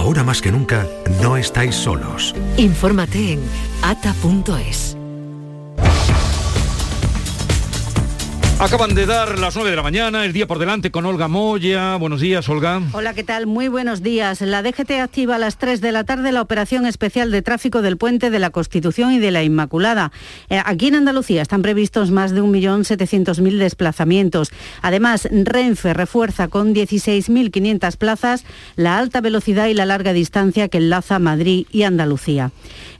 Ahora más que nunca, no estáis solos. Infórmate en ata.es. Acaban de dar las 9 de la mañana, el día por delante con Olga Moya. Buenos días, Olga. Hola, ¿qué tal? Muy buenos días. La DGT activa a las 3 de la tarde la operación especial de tráfico del puente de la Constitución y de la Inmaculada. Eh, aquí en Andalucía están previstos más de 1.700.000 desplazamientos. Además, Renfe refuerza con 16.500 plazas la alta velocidad y la larga distancia que enlaza Madrid y Andalucía.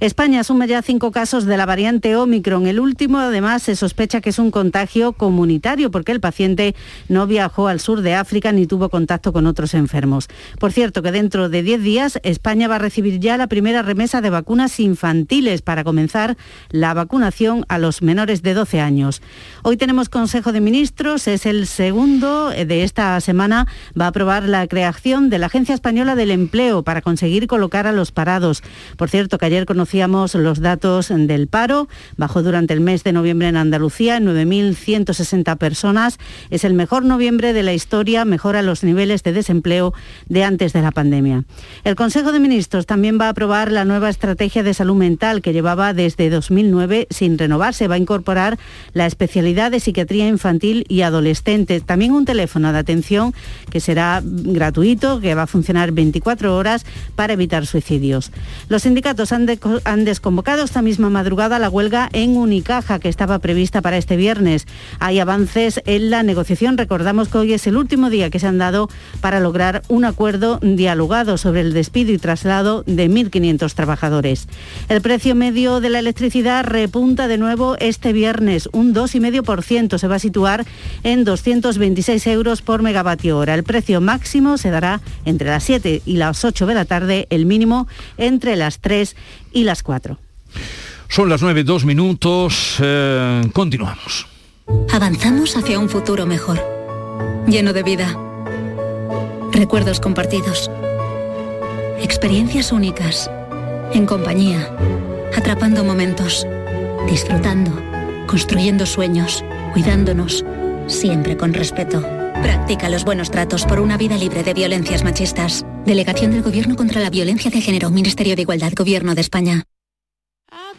España asume ya cinco casos de la variante Omicron. El último, además, se sospecha que es un contagio comunitario porque el paciente no viajó al sur de África ni tuvo contacto con otros enfermos. Por cierto, que dentro de 10 días España va a recibir ya la primera remesa de vacunas infantiles para comenzar la vacunación a los menores de 12 años. Hoy tenemos Consejo de Ministros, es el segundo de esta semana. Va a aprobar la creación de la Agencia Española del Empleo para conseguir colocar a los parados. Por cierto, que ayer conocíamos los datos del paro. Bajó durante el mes de noviembre en Andalucía en 9.160 personas. Es el mejor noviembre de la historia, mejora los niveles de desempleo de antes de la pandemia. El Consejo de Ministros también va a aprobar la nueva estrategia de salud mental que llevaba desde 2009 sin renovarse. Va a incorporar la especialidad de psiquiatría infantil y adolescente. También un teléfono de atención que será gratuito, que va a funcionar 24 horas para evitar suicidios. Los sindicatos han, de, desconvocado esta misma madrugada la huelga en Unicaja que estaba prevista para este viernes. Hay avances en la negociación. Recordamos que hoy es el último día que se han dado para lograr un acuerdo dialogado sobre el despido y traslado de 1.500 trabajadores. El precio medio de la electricidad repunta de nuevo este viernes, un 2,5%. Se va a situar en 226 euros por megavatio hora. El precio máximo se dará entre las 7 y las 8 de la tarde, el mínimo entre las 3 y las 4. Son las 9, dos minutos. Eh, continuamos. Avanzamos hacia un futuro mejor, lleno de vida, recuerdos compartidos, experiencias únicas, en compañía, atrapando momentos, disfrutando, construyendo sueños, cuidándonos, siempre con respeto. Practica los buenos tratos por una vida libre de violencias machistas. Delegación del Gobierno contra la Violencia de Género, Ministerio de Igualdad, Gobierno de España.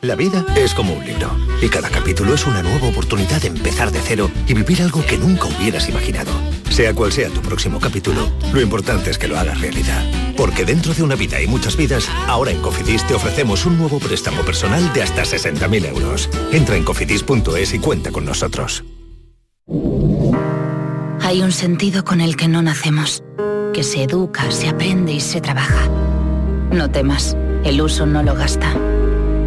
La vida es como un libro y cada capítulo es una nueva oportunidad de empezar de cero y vivir algo que nunca hubieras imaginado. Sea cual sea tu próximo capítulo, lo importante es que lo hagas realidad. Porque dentro de una vida y muchas vidas, ahora en Cofidis te ofrecemos un nuevo préstamo personal de hasta 60.000 euros. Entra en cofidis.es y cuenta con nosotros. Hay un sentido con el que no nacemos, que se educa, se aprende y se trabaja. No temas, el uso no lo gasta.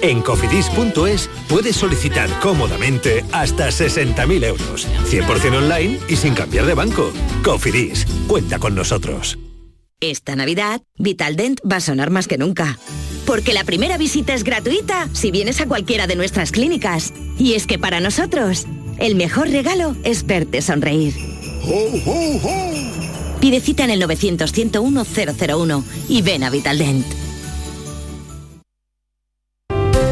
En cofidis.es puedes solicitar cómodamente hasta 60.000 euros, 100% online y sin cambiar de banco. Cofidis, cuenta con nosotros. Esta Navidad, Vitaldent va a sonar más que nunca. Porque la primera visita es gratuita si vienes a cualquiera de nuestras clínicas. Y es que para nosotros, el mejor regalo es verte sonreír. Pide cita en el 900-101-001 y ven a Vitaldent.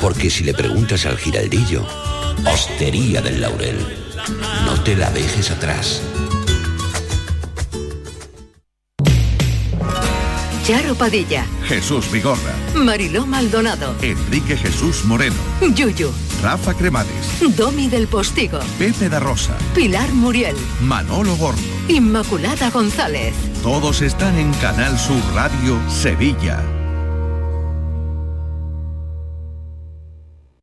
Porque si le preguntas al giraldillo, Hostería del Laurel, no te la dejes atrás. Charo Padilla, Jesús Vigorra, Mariló Maldonado, Enrique Jesús Moreno, Yuyu, Rafa Cremades, Domi del Postigo, Pepe da Rosa, Pilar Muriel, Manolo Gordo. Inmaculada González. Todos están en Canal Sur Radio Sevilla.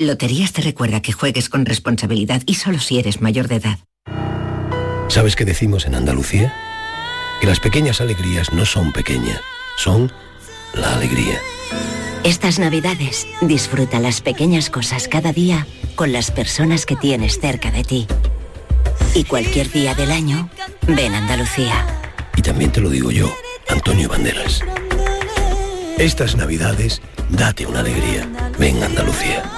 Loterías te recuerda que juegues con responsabilidad y solo si eres mayor de edad. ¿Sabes qué decimos en Andalucía? Que las pequeñas alegrías no son pequeñas, son la alegría. Estas navidades disfruta las pequeñas cosas cada día con las personas que tienes cerca de ti. Y cualquier día del año, ven Andalucía. Y también te lo digo yo, Antonio Banderas. Estas navidades, date una alegría. Ven Andalucía.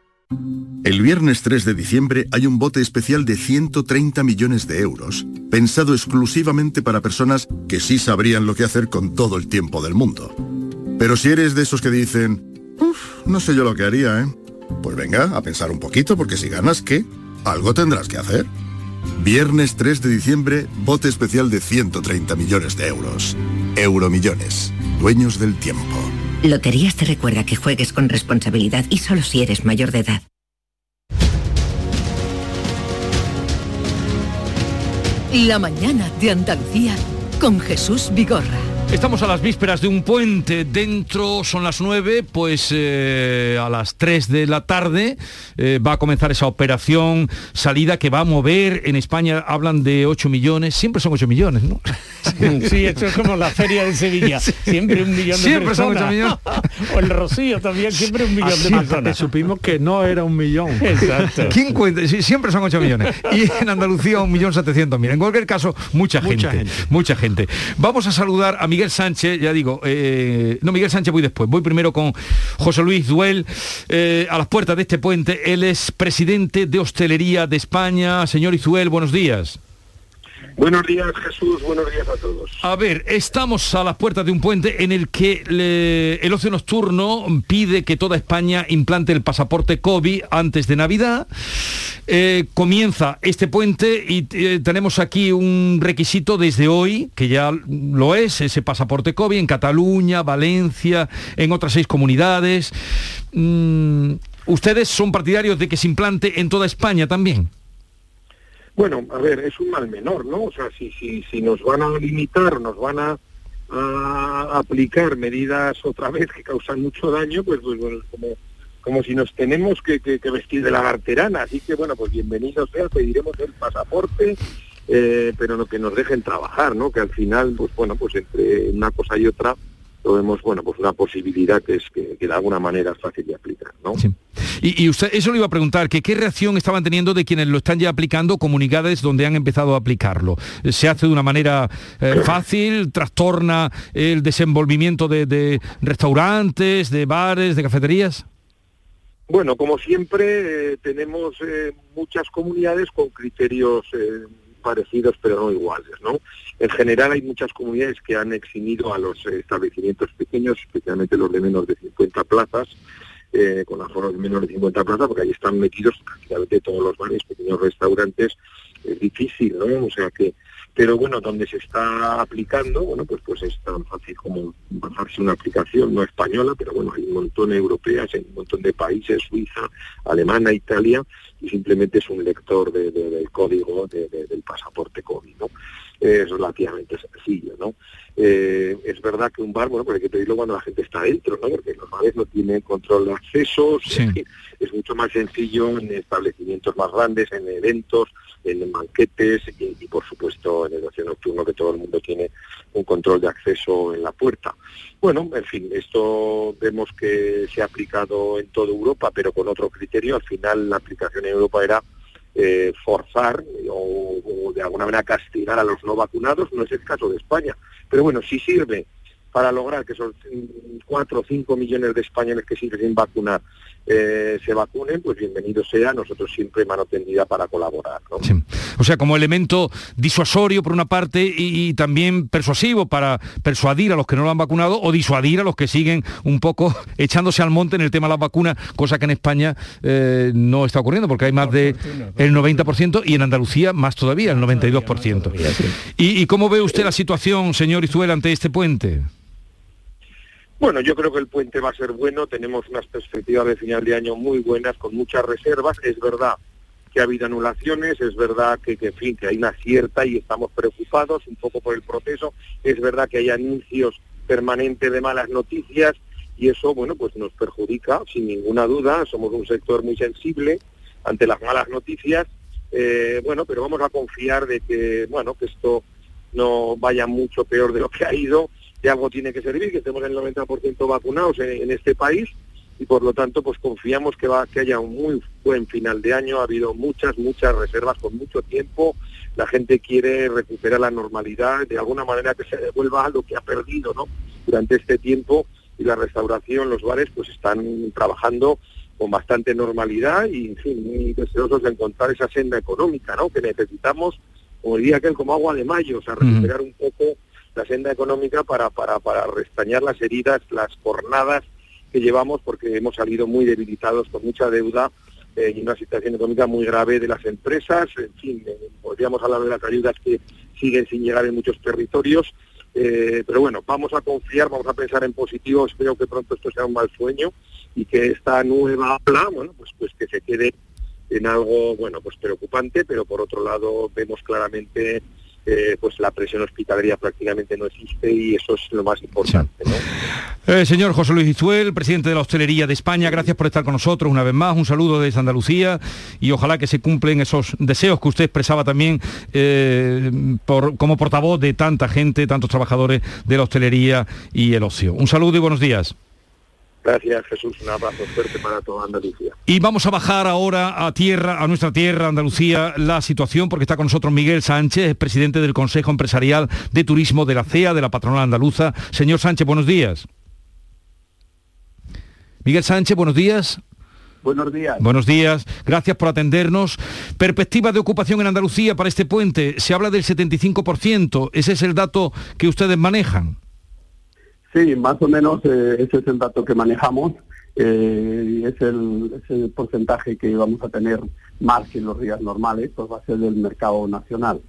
El viernes 3 de diciembre hay un bote especial de 130 millones de euros, pensado exclusivamente para personas que sí sabrían lo que hacer con todo el tiempo del mundo. Pero si eres de esos que dicen, uff, no sé yo lo que haría, ¿eh? Pues venga, a pensar un poquito, porque si ganas, ¿qué? Algo tendrás que hacer. Viernes 3 de diciembre, bote especial de 130 millones de euros. Euromillones, dueños del tiempo. Loterías te recuerda que juegues con responsabilidad y solo si eres mayor de edad. La mañana de Andalucía con Jesús Vigorra. Estamos a las vísperas de un puente, dentro son las 9, pues eh, a las 3 de la tarde eh, va a comenzar esa operación salida que va a mover, en España hablan de 8 millones, siempre son 8 millones, ¿no? Sí, esto es como la feria de Sevilla, siempre un millón de Siempre son personas. 8 millones. o el Rocío también, siempre un millón Así de personas. que supimos que no era un millón. Exacto. ¿Quién cuenta? Sí, siempre son 8 millones. Y en Andalucía 1.700.000. En cualquier caso, mucha gente, Mucha mucha gente. Vamos a saludar a Miguel Sánchez, ya digo, eh, no, Miguel Sánchez voy después. Voy primero con José Luis Duel, eh, a las puertas de este puente. Él es presidente de Hostelería de España. Señor Izuel, buenos días. Buenos días Jesús, buenos días a todos. A ver, estamos a las puertas de un puente en el que el ocio nocturno pide que toda España implante el pasaporte COVID antes de Navidad. Eh, comienza este puente y eh, tenemos aquí un requisito desde hoy, que ya lo es, ese pasaporte COVID en Cataluña, Valencia, en otras seis comunidades. Mm, ¿Ustedes son partidarios de que se implante en toda España también? Bueno, a ver, es un mal menor, ¿no? O sea, si, si, si nos van a limitar, nos van a, aplicar medidas otra vez que causan mucho daño, pues, pues bueno, como, como si nos tenemos que, vestir de lagarterana. Así que, bueno, pues bienvenido sea, pediremos el pasaporte, eh, pero no que nos dejen trabajar, ¿no? Que al final, pues bueno, pues entre una cosa y otra, lo vemos, bueno, pues una posibilidad que es que, que de alguna manera es fácil de aplicar, ¿no? Y, y usted, eso le iba a preguntar, que qué reacción estaban teniendo de quienes lo están ya aplicando, comunidades donde han empezado a aplicarlo. ¿Se hace de una manera eh, fácil? ¿Trastorna el desenvolvimiento de, de restaurantes, de bares, de cafeterías? Bueno, como siempre, eh, tenemos eh, muchas comunidades con criterios eh, parecidos pero no iguales, ¿no? En general hay muchas comunidades que han eximido a los establecimientos pequeños, especialmente los de menos de 50 plazas, eh, con aforos de menos de 50 plazas, porque ahí están metidos prácticamente todos los bares, pequeños restaurantes, es difícil, ¿no? O sea que, pero bueno, donde se está aplicando, bueno, pues pues es tan fácil como bajarse una aplicación, no española, pero bueno, hay un montón europeas, hay un montón de países, Suiza, Alemania, Italia, y simplemente es un lector de- de- del código de- de- del pasaporte COVID, ¿no? Es relativamente sencillo, ¿no? Eh, es verdad que un bar, bueno, pues hay que pedirlo cuando la gente está dentro, ¿no? Porque los bares no tienen control de accesos, es mucho más sencillo en establecimientos más grandes, en eventos, en banquetes y, por supuesto en el ocio nocturno que todo el mundo tiene un control de acceso en la puerta. Bueno, en fin, esto vemos que se ha aplicado en toda Europa, pero con otro criterio. Al final la aplicación en Europa era eh, forzar o, de alguna manera castigar a los no vacunados, no es el caso de España. Pero bueno, si sirve para lograr que esos 4 o 5 millones de españoles que siguen sin vacunar eh, se vacunen, pues bienvenido sea, nosotros siempre mano tendida para colaborar. O sea, como elemento disuasorio por una parte y, también persuasivo para persuadir a los que no lo han vacunado o disuadir a los que siguen un poco echándose al monte en el tema de las vacunas, cosa que en España eh, no está ocurriendo porque hay más de el 90% y en Andalucía más todavía, el 92%. ¿Y, ¿Y cómo ve usted la situación, señor Izuel, ante este puente? Bueno, yo creo que el puente va a ser bueno, tenemos unas perspectivas de final de año muy buenas, con muchas reservas, es verdad que ha habido anulaciones, es verdad que, en fin, que hay una cierta y estamos preocupados un poco por el proceso, es verdad que hay anuncios permanentes de malas noticias y eso, bueno, pues nos perjudica sin ninguna duda, somos un sector muy sensible ante las malas noticias, eh, bueno, pero vamos a confiar de que, bueno, que esto no vaya mucho peor de lo que ha ido de algo tiene que servir, que estemos en el 90% vacunados en, este país y por lo tanto pues confiamos que va que haya un muy buen final de año. Ha habido muchas muchas reservas con mucho tiempo. La gente quiere recuperar la normalidad de alguna manera que se devuelva lo que ha perdido no durante este tiempo y la restauración los bares pues están trabajando con bastante normalidad y en fin muy deseosos de encontrar esa senda económica no que necesitamos como diría aquel como agua de mayo o sea recuperar un poco la senda económica para, para, para restañar las heridas, las jornadas que llevamos, porque hemos salido muy debilitados con mucha deuda eh, y una situación económica muy grave de las empresas. En fin, eh, podríamos hablar de las ayudas que siguen sin llegar en muchos territorios. Eh, pero bueno, vamos a confiar, vamos a pensar en positivo, espero que pronto esto sea un mal sueño y que esta nueva ola, bueno, pues, pues que se quede en algo, bueno, pues preocupante, pero por otro lado vemos claramente eh, pues la presión hospitalaria prácticamente no existe y eso es lo más importante. Eh, señor José Luis Izuel, presidente de la Hostelería de España, gracias por estar con nosotros una vez más. Un saludo desde Andalucía y ojalá que se cumplen esos deseos que usted expresaba también eh, por, como portavoz de tanta gente, tantos trabajadores de la hostelería y el ocio. Un saludo y buenos días. Gracias Jesús, un abrazo fuerte para toda Andalucía. Y vamos a bajar ahora a tierra, a nuestra tierra, Andalucía, la situación, porque está con nosotros Miguel Sánchez, presidente del Consejo Empresarial de Turismo de la CEA, de la patronal andaluza. Señor Sánchez, buenos días. Miguel Sánchez, buenos días. Buenos días. Buenos días, gracias por atendernos. Perspectiva de ocupación en Andalucía para este puente, se habla del 75%, ese es el dato que ustedes manejan. Sí, más o menos eh, ese es el dato que manejamos. Eh, es, el, porcentaje que vamos a tener más que en los días normales, pues va a ser del mercado nacional,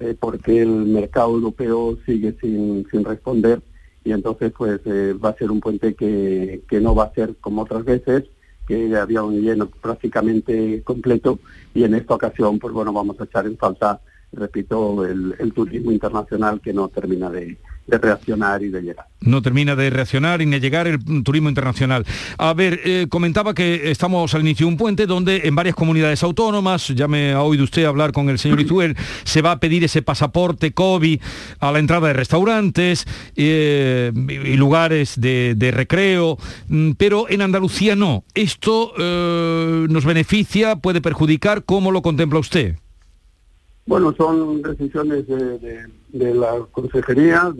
eh, porque el mercado europeo sigue sin, sin responder y entonces pues eh, va a ser un puente que, que no va a ser como otras veces, que había un lleno prácticamente completo y en esta ocasión pues bueno vamos a echar en falta, repito, el turismo internacional que no termina de, de reaccionar y de llegar. No termina de reaccionar y de llegar el turismo internacional. A ver, eh, comentaba que estamos al inicio de un puente donde en varias comunidades autónomas, ya me ha oído usted hablar con el señor Izuel, se va a pedir ese pasaporte COVID a la entrada de restaurantes eh, y lugares de, recreo, mm, pero en Andalucía no. ¿Esto eh, nos beneficia, puede perjudicar? ¿Cómo lo contempla usted? Bueno, son decisiones de, la consejería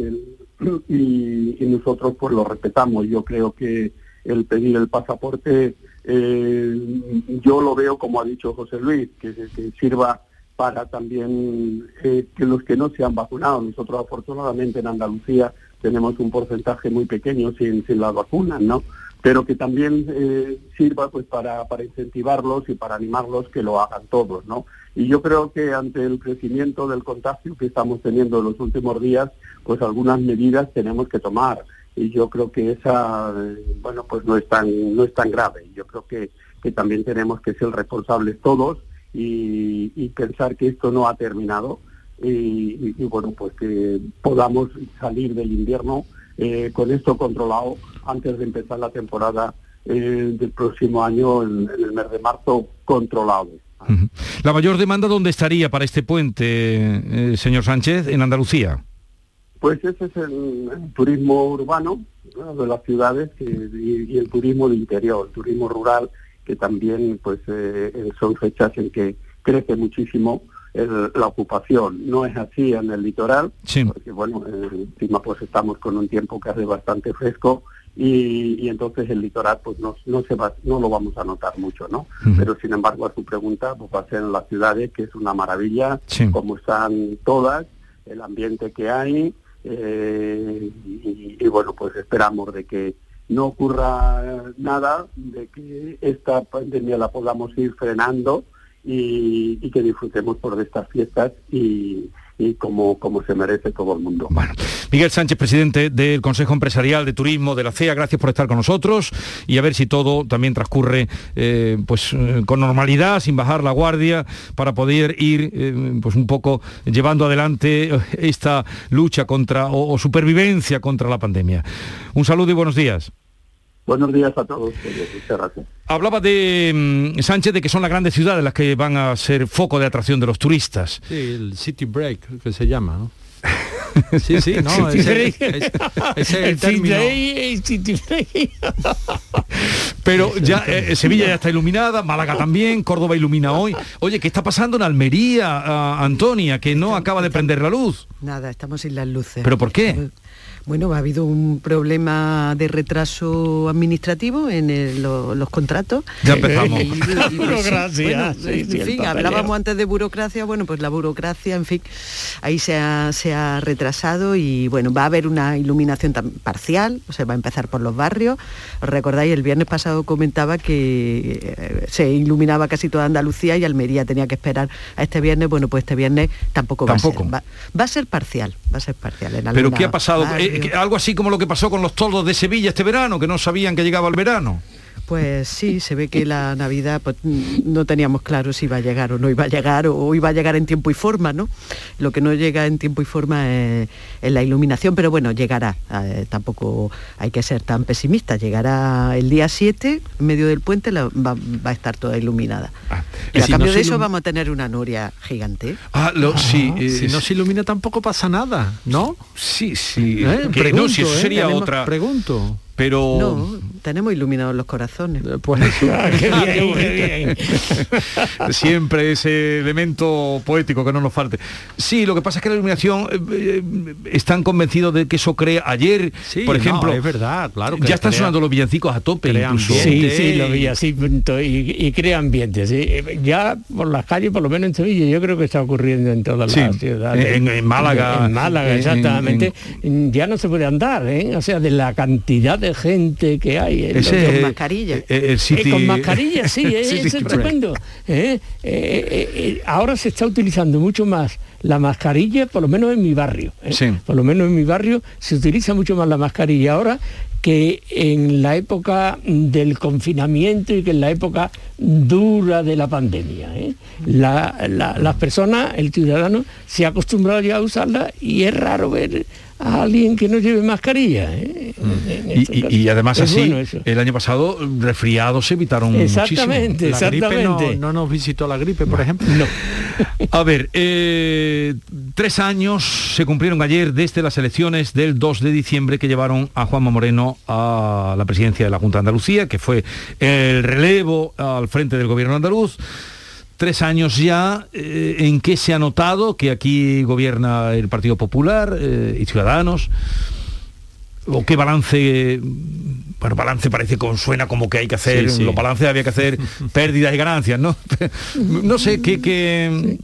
y, nosotros pues lo respetamos. Yo creo que el pedir el pasaporte, eh, yo lo veo como ha dicho José Luis, que, sirva para también eh, que los que no se han vacunado. Nosotros afortunadamente en Andalucía tenemos un porcentaje muy pequeño sin, sin las vacunas, ¿no? Pero que también eh, sirva pues para, para incentivarlos y para animarlos que lo hagan todos, ¿no? Y yo creo que ante el crecimiento del contagio que estamos teniendo en los últimos días, pues algunas medidas tenemos que tomar. Y yo creo que esa, eh, bueno, pues no es tan, no es tan grave. Yo creo que, que también tenemos que ser responsables todos y, pensar que esto no ha terminado y, y, bueno, pues que podamos salir del invierno eh, con esto controlado antes de empezar la temporada eh, del próximo año, en, en, el mes de marzo, controlado. ¿La mayor demanda dónde estaría para este puente, eh, señor Sánchez, en Andalucía? Pues ese es el, el turismo urbano ¿no? de las ciudades que, y, y, el turismo de interior, el turismo rural, que también pues eh, son fechas en que crece muchísimo el, la ocupación. No es así en el litoral, sí. porque bueno, encima pues estamos con un tiempo que hace bastante fresco y, y, entonces el litoral pues no, no se va, no lo vamos a notar mucho, ¿no? Uh -huh. Pero sin embargo a su pregunta pues va a ser en las ciudades que es una maravilla, sí. como están todas, el ambiente que hay eh, y, y, bueno pues esperamos de que no ocurra nada, de que esta pandemia la podamos ir frenando y, que disfrutemos por estas fiestas y, como, como se merece todo el mundo. Bueno, Miguel Sánchez, presidente del Consejo Empresarial de Turismo de la CEA, gracias por estar con nosotros y a ver si todo también transcurre eh, pues eh, con normalidad, sin bajar la guardia, para poder ir eh, pues un poco llevando adelante esta lucha contra o supervivencia contra la pandemia. Un saludo y buenos días. Buenos días a todos. Muchas gracias. Hablaba de mm, Sánchez de que son las grandes ciudades las que van a ser foco de atracción de los turistas. Sí, el City Break, que se llama, ¿no? Sí, sí, no, ese, ese, ese es el, el término. City Break. Pero ya eh, Sevilla ya está iluminada, Málaga también, Córdoba ilumina hoy. Oye, ¿qué está pasando en Almería, uh, Antonia, que no acaba de prender la luz? Nada, estamos sin las luces. ¿Pero por qué? Bueno, ha habido un problema de retraso administrativo en el, lo, los contratos. Ya empezamos. Y, y, y, burocracia. Bueno, sí, en fin, hablábamos antes de burocracia, bueno, pues la burocracia, en fin, ahí se ha, se ha retrasado y bueno, va a haber una iluminación parcial, o sea, va a empezar por los barrios. ¿Os recordáis? El viernes pasado comentaba que eh, se iluminaba casi toda Andalucía y Almería tenía que esperar a este viernes. Bueno, pues este viernes tampoco, ¿Tampoco? va a ser. Va, va, a ser parcial, va a ser parcial. En ¿Pero qué ha pasado? Algo así como lo que pasó con los toldos de Sevilla este verano, que no sabían que llegaba el verano. Pues sí, se ve que la Navidad pues, no teníamos claro si iba a llegar o no iba a llegar, o iba a llegar en tiempo y forma, ¿no? Lo que no llega en tiempo y forma es, es la iluminación, pero bueno, llegará. Eh, tampoco hay que ser tan pesimista. Llegará el día 7, en medio del puente, la, va, va, a estar toda iluminada. Ah, y a si cambio no de eso vamos a tener una noria gigante. Ah, lo, ah sí. Eh, si no se ilumina tampoco pasa nada, ¿no? Sí, sí. ¿Eh? Pregunto, no, si eso sería tenemos, otra... Pregunto pero no tenemos iluminados los corazones. Pues eso ah, qué bien, qué bien. siempre ese elemento poético que no nos falte. Sí lo que pasa es que la iluminación eh, eh, están convencidos de que eso crea ayer sí, por ejemplo. no, es verdad claro ya están crea, sonando los villancicos a tope incluso. sí sí los villancicos y, y, crea ambiente sí. ya por las calles por lo menos en Sevilla yo creo que está ocurriendo en todas sí, las ciudades. en, en, Málaga. En Málaga exactamente. en, ya no se puede andar ¿eh? o sea de la cantidad de gente que hay en Ese, con mascarilla el city... eh, con mascarilla sí, eh, es tremendo eh, ahora se está utilizando mucho más la mascarilla por lo menos en mi barrio sí. por lo menos en mi barrio se utiliza mucho más la mascarilla ahora que en la época del confinamiento y que en la época dura de la pandemia. ¿eh? La, la, las personas, el ciudadano, se ha acostumbrado ya a usarla y es raro ver a alguien que no lleve mascarilla. ¿eh? Mm. Y, y, y, además es así, bueno el año pasado resfriados se evitaron exactamente, muchísimo. La exactamente. Gripe no, no, nos visitó la gripe, por ejemplo. No. a ver, eh, tres años se cumplieron ayer desde las elecciones del 2 de diciembre que llevaron a Juanma Moreno a la presidencia de la Junta de Andalucía, que fue el relevo al frente del gobierno andaluz tres años ya eh, en que se ha notado que aquí gobierna el Partido Popular eh, y Ciudadanos. ¿O qué balance? Bueno, balance parece que suena como que hay que hacer, sí, sí. los balances había que hacer pérdidas y ganancias, ¿no? No sé qué, qué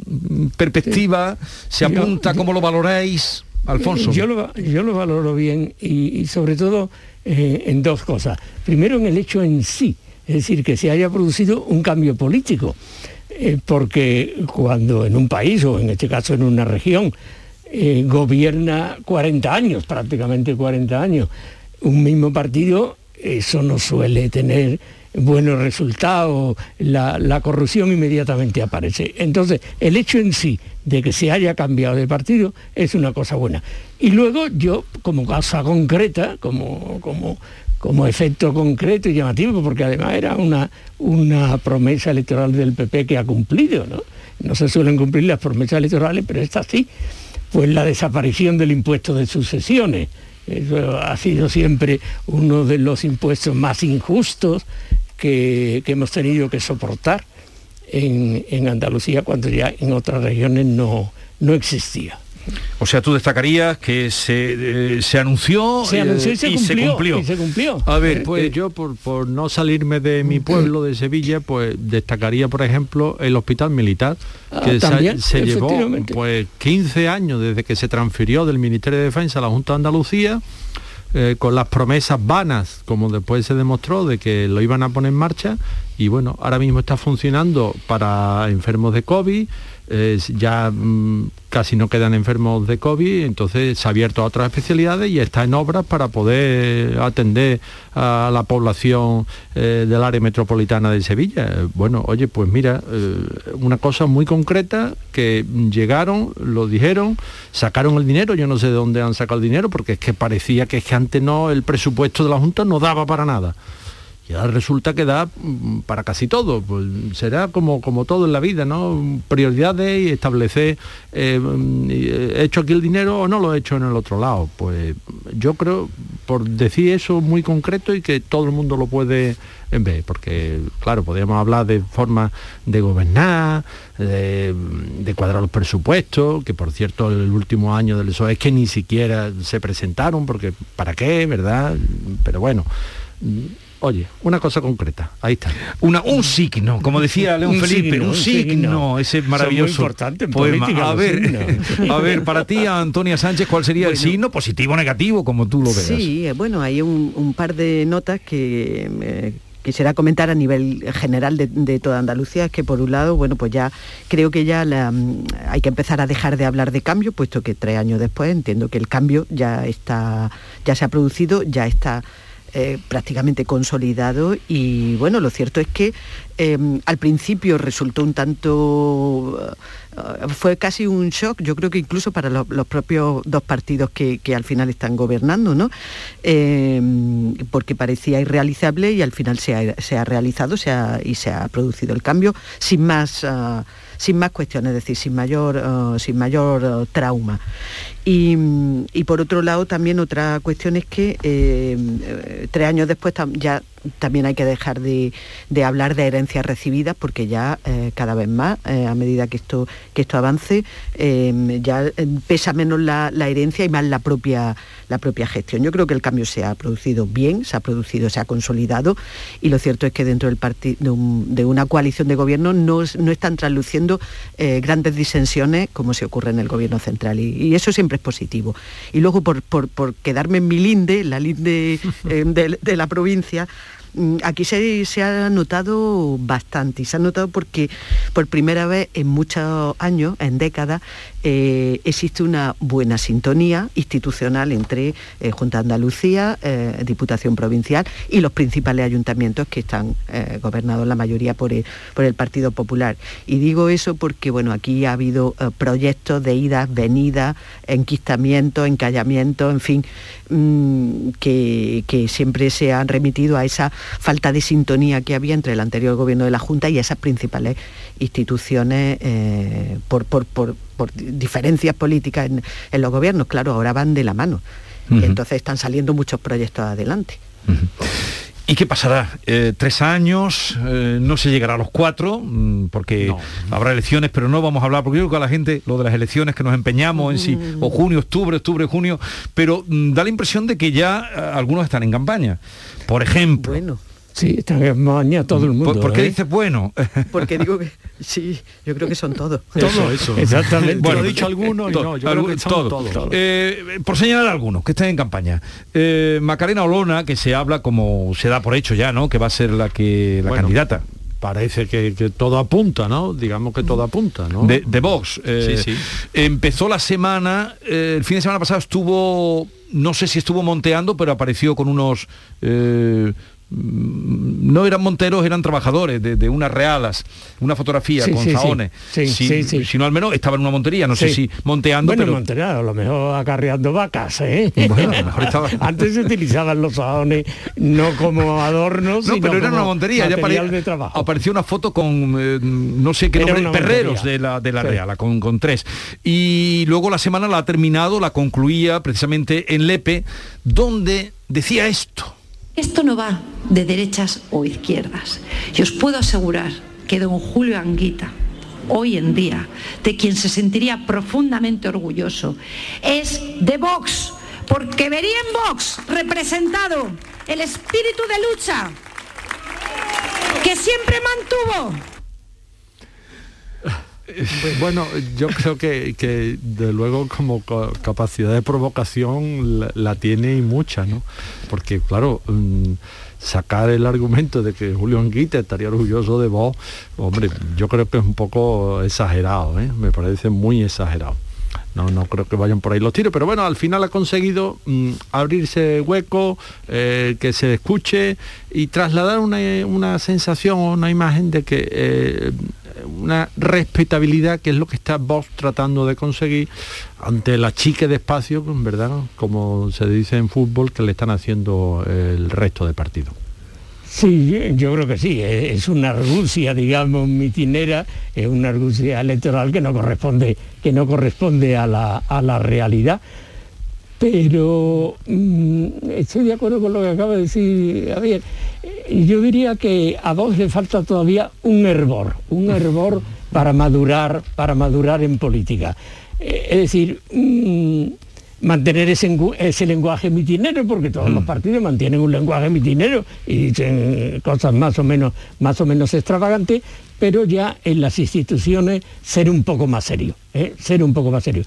perspectiva se apunta, yo, cómo lo valoráis, Alfonso. Yo lo, yo lo valoro bien y, y sobre todo eh, en dos cosas. Primero en el hecho en sí, es decir, que se haya producido un cambio político. Porque cuando en un país, o en este caso en una región, eh, gobierna 40 años, prácticamente 40 años, un mismo partido, eso no suele tener buenos resultados, la, la corrupción inmediatamente aparece. Entonces, el hecho en sí de que se haya cambiado de partido es una cosa buena. Y luego yo, como cosa concreta, como, como, como efecto concreto y llamativo, porque además era una, una promesa electoral del PP que ha cumplido, ¿no? Se suelen cumplir las promesas electorales, pero esta sí, pues la desaparición del impuesto de sucesiones. Eso ha sido siempre uno de los impuestos más injustos que, que hemos tenido que soportar en, en, Andalucía cuando ya en otras regiones no, no existía. O sea, tú destacarías que se, eh, se anunció, se anunció y, se, y cumplió, se cumplió. y se cumplió. A ver, pues yo por, por, no salirme de mi pueblo, de Sevilla, pues destacaría, por ejemplo, el hospital militar, que ah, también, se, se llevó pues 15 años desde que se transfirió del Ministerio de Defensa a la Junta de Andalucía, eh, con las promesas vanas, como después se demostró, de que lo iban a poner en marcha, y bueno, ahora mismo está funcionando para enfermos de COVID, ya mmm, casi no quedan enfermos de COVID, entonces se ha abierto a otras especialidades y está en obras para poder atender a la población eh, del área metropolitana de Sevilla. Bueno, oye, pues mira, eh, una cosa muy concreta que llegaron, lo dijeron, sacaron el dinero, yo no sé de dónde han sacado el dinero, porque es que parecía que es que antes no, el presupuesto de la Junta no daba para nada y ahora resulta que da mm, para casi todo. Pues será como, como todo en la vida, ¿no? Prioridades y establecer, eh, ¿he hecho aquí el dinero o no lo he hecho en el otro lado? Pues yo creo, por decir eso muy concreto y que todo el mundo lo puede ver, porque claro, podríamos hablar de forma de gobernar, de, de cuadrar los presupuestos, que por cierto el último año del PSOE es que ni siquiera se presentaron, porque ¿para qué, verdad? Pero bueno Oye, una cosa concreta, ahí está. Una, un signo, como decía León Un Felipe, signo, un signo, signo. ese maravilloso muy importantes en poema. política, a ver, a ver, para ti, Antonia Sánchez, ¿cuál sería el signo positivo o negativo, como tú lo veas? Sí, eh, bueno, hay un, un par de notas que eh, quisiera comentar a nivel general de, de toda Andalucía, es que por un lado, bueno, pues ya creo que ya la, mm, hay que empezar a dejar de hablar de cambio, puesto que tres años después entiendo que el cambio ya está, ya se ha producido, ya está eh, prácticamente consolidado y bueno, lo cierto es que eh, al principio resultó un tanto... eh, fue casi un shock, yo creo que incluso para los, los propios dos partidos que, que al final están gobernando, ¿no? Eh, porque parecía irrealizable y al final se ha, se ha realizado se ha- y se ha producido el cambio sin más... ah, sin más cuestiones, es decir, sin mayor, ah, sin mayor ah, trauma. Y, y por otro lado, también otra cuestión es que eh, eh, tres años después ya también hay que dejar de, de hablar de herencias recibidas porque ya eh, cada vez más, eh, a medida que esto, que esto avance, eh, ya eh, pesa menos la, la herencia y más la propia, la propia gestión. Yo creo que el cambio se ha producido bien, se ha producido, se ha consolidado y lo cierto es que dentro del de, un- de una coalición de gobierno no, no están trasluciendo eh, grandes disensiones como se ocurre en el gobierno central y, y eso siempre es positivo. Y luego por, por- por quedarme en mi linde, la linde eh, de, de la provincia, aquí se, se ha notado bastante y se ha notado porque por primera vez en muchos años, en décadas, eh, existe una buena sintonía institucional entre eh, Junta de Andalucía, eh, Diputación Provincial y los principales ayuntamientos que están gobernados la mayoría por el, Partido Popular. Y digo eso porque bueno, aquí ha habido proyectos de idas, venidas, enquistamientos, encallamientos, en fin, mm, que siempre se han remitido a esa falta de sintonía que había entre el anterior gobierno de la Junta y esas principales instituciones eh, por, por- por- por diferencias políticas en, en los gobiernos. Claro, ahora van de la mano. Y entonces están saliendo muchos proyectos adelante. ¿Y qué pasará? Eh, tres años, eh, no se llegará a los cuatro, mm, porque habrá elecciones, pero no vamos a hablar, porque yo creo que a la gente, lo de las elecciones que nos empeñamos en sí, o junio, octubre, octubre, junio, pero mm, da la impresión de que ya eh, algunos están en campaña. Por ejemplo. Bueno. Sí, están en campaña todo el mundo. ¿Por, por qué ¿eh? dices bueno? Porque digo que sí, yo creo que son todos. Eso, eso. Exactamente. Bueno, he dicho algunos y no, yo creo que son todo. todos. Eh, por señalar algunos que estén en campaña. Eh, Macarena Olona, que se habla como se da por hecho ya, ¿no? Que va a ser la que la Bueno, candidata. Parece que, que todo apunta, ¿no? Digamos que todo apunta, ¿no? de, de Vox. Eh, Sí, sí. Empezó la semana, eh, el fin de semana pasado estuvo, no sé si estuvo monteando, pero apareció con unos eh, no eran monteros, eran trabajadores de, de unas realas, una fotografía Sí, con sí, saones. Sí, si, sí, sí. si no al menos estaba en una montería, no sé si monteando, bueno, pero a lo mejor acarreando vacas, ¿eh? Bueno, a lo mejor estaba- Antes se utilizaban los saones no como adornos, No, sino pero era como una montería. Ya apare- de trabajo. apareció una foto con eh, no sé qué Era nombre, perreros montería. de la, de la. Reala, con, con tres. Y luego la semana la ha terminado, la concluía precisamente en Lepe, donde decía esto. Esto no va de derechas o izquierdas. Y os puedo asegurar que don Julio Anguita, hoy en día, de quien se sentiría profundamente orgulloso, es de Vox, porque vería en Vox representado el espíritu de lucha que siempre mantuvo. Pues bueno, yo creo que, de luego como ca- capacidad de provocación la, la tiene y mucha, ¿no? Porque claro, mm, sacar el argumento de que Julio Anguita estaría orgulloso de vos, hombre, yo creo que es un poco exagerado, ¿eh? Me parece muy exagerado. No, no creo que vayan por ahí los tiros, pero bueno, al final ha conseguido mm, abrirse hueco, eh, que se escuche y trasladar una, una sensación o una imagen de que eh, una respetabilidad que es lo que está Vox tratando de conseguir ante la chique de espacio, verdad, como se dice en fútbol, que le están haciendo el resto de partido. Sí, yo creo que sí, es es una argucia, digamos, mitinera, es una argucia electoral que no corresponde, que no corresponde a la, a la realidad. Pero mm, estoy de acuerdo con lo que acaba de decir Javier. Eh, Yo diría que a Vox le falta todavía un hervor, un hervor para madurar, para madurar en política. Eh, Es decir, mm, mantener ese, engu- ese lenguaje mitinero, porque todos los partidos mantienen un lenguaje mitinero y dicen cosas más o menos, más o menos extravagantes, pero ya en las instituciones ser un poco más serio, ¿eh? ser un poco más serio.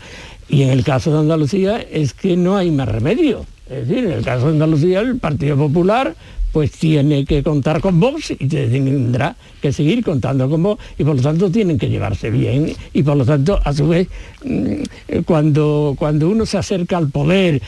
Y en el caso de Andalucía es que no hay más remedio. Es decir, en el caso de Andalucía el Partido Popular pues tiene que contar con Vox y tendrá que seguir contando con Vox y por lo tanto tienen que llevarse bien y por lo tanto a su vez mm, eh, cuando, cuando uno se acerca al poder,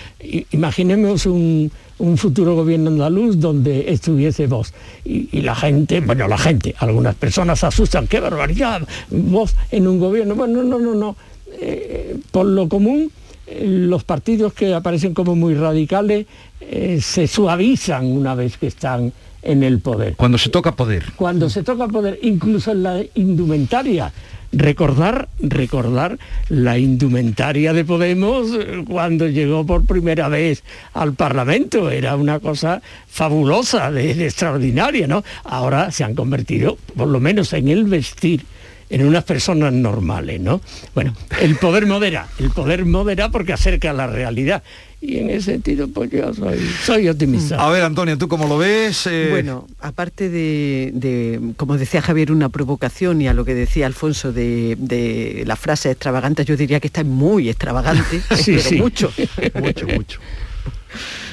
imaginemos un, un futuro gobierno andaluz donde estuviese Vox y, la gente, bueno la gente, algunas personas asustan, qué barbaridad, Vox en un gobierno, bueno no, no, no, eh, por lo común eh, los partidos que aparecen como muy radicales eh, se suavizan una vez que están en el poder. Cuando se toca poder. Cuando se toca poder, incluso en la indumentaria, recordar, recordar la indumentaria de Podemos eh, cuando llegó por primera vez al Parlamento, era una cosa fabulosa, de, de extraordinaria, ¿no? Ahora se han convertido, por lo menos en el vestir, en unas personas normales, ¿no? Bueno, el poder modera, el poder modera porque acerca a la realidad. Y en ese sentido, pues yo soy, soy optimista. A ver, Antonio, ¿tú cómo lo ves? Eh, Bueno, aparte de, de, como decía Javier, una provocación y a lo que decía Alfonso de, de las frases extravagantes, yo diría que está muy extravagante, Sí, pero sí. mucho. mucho, mucho.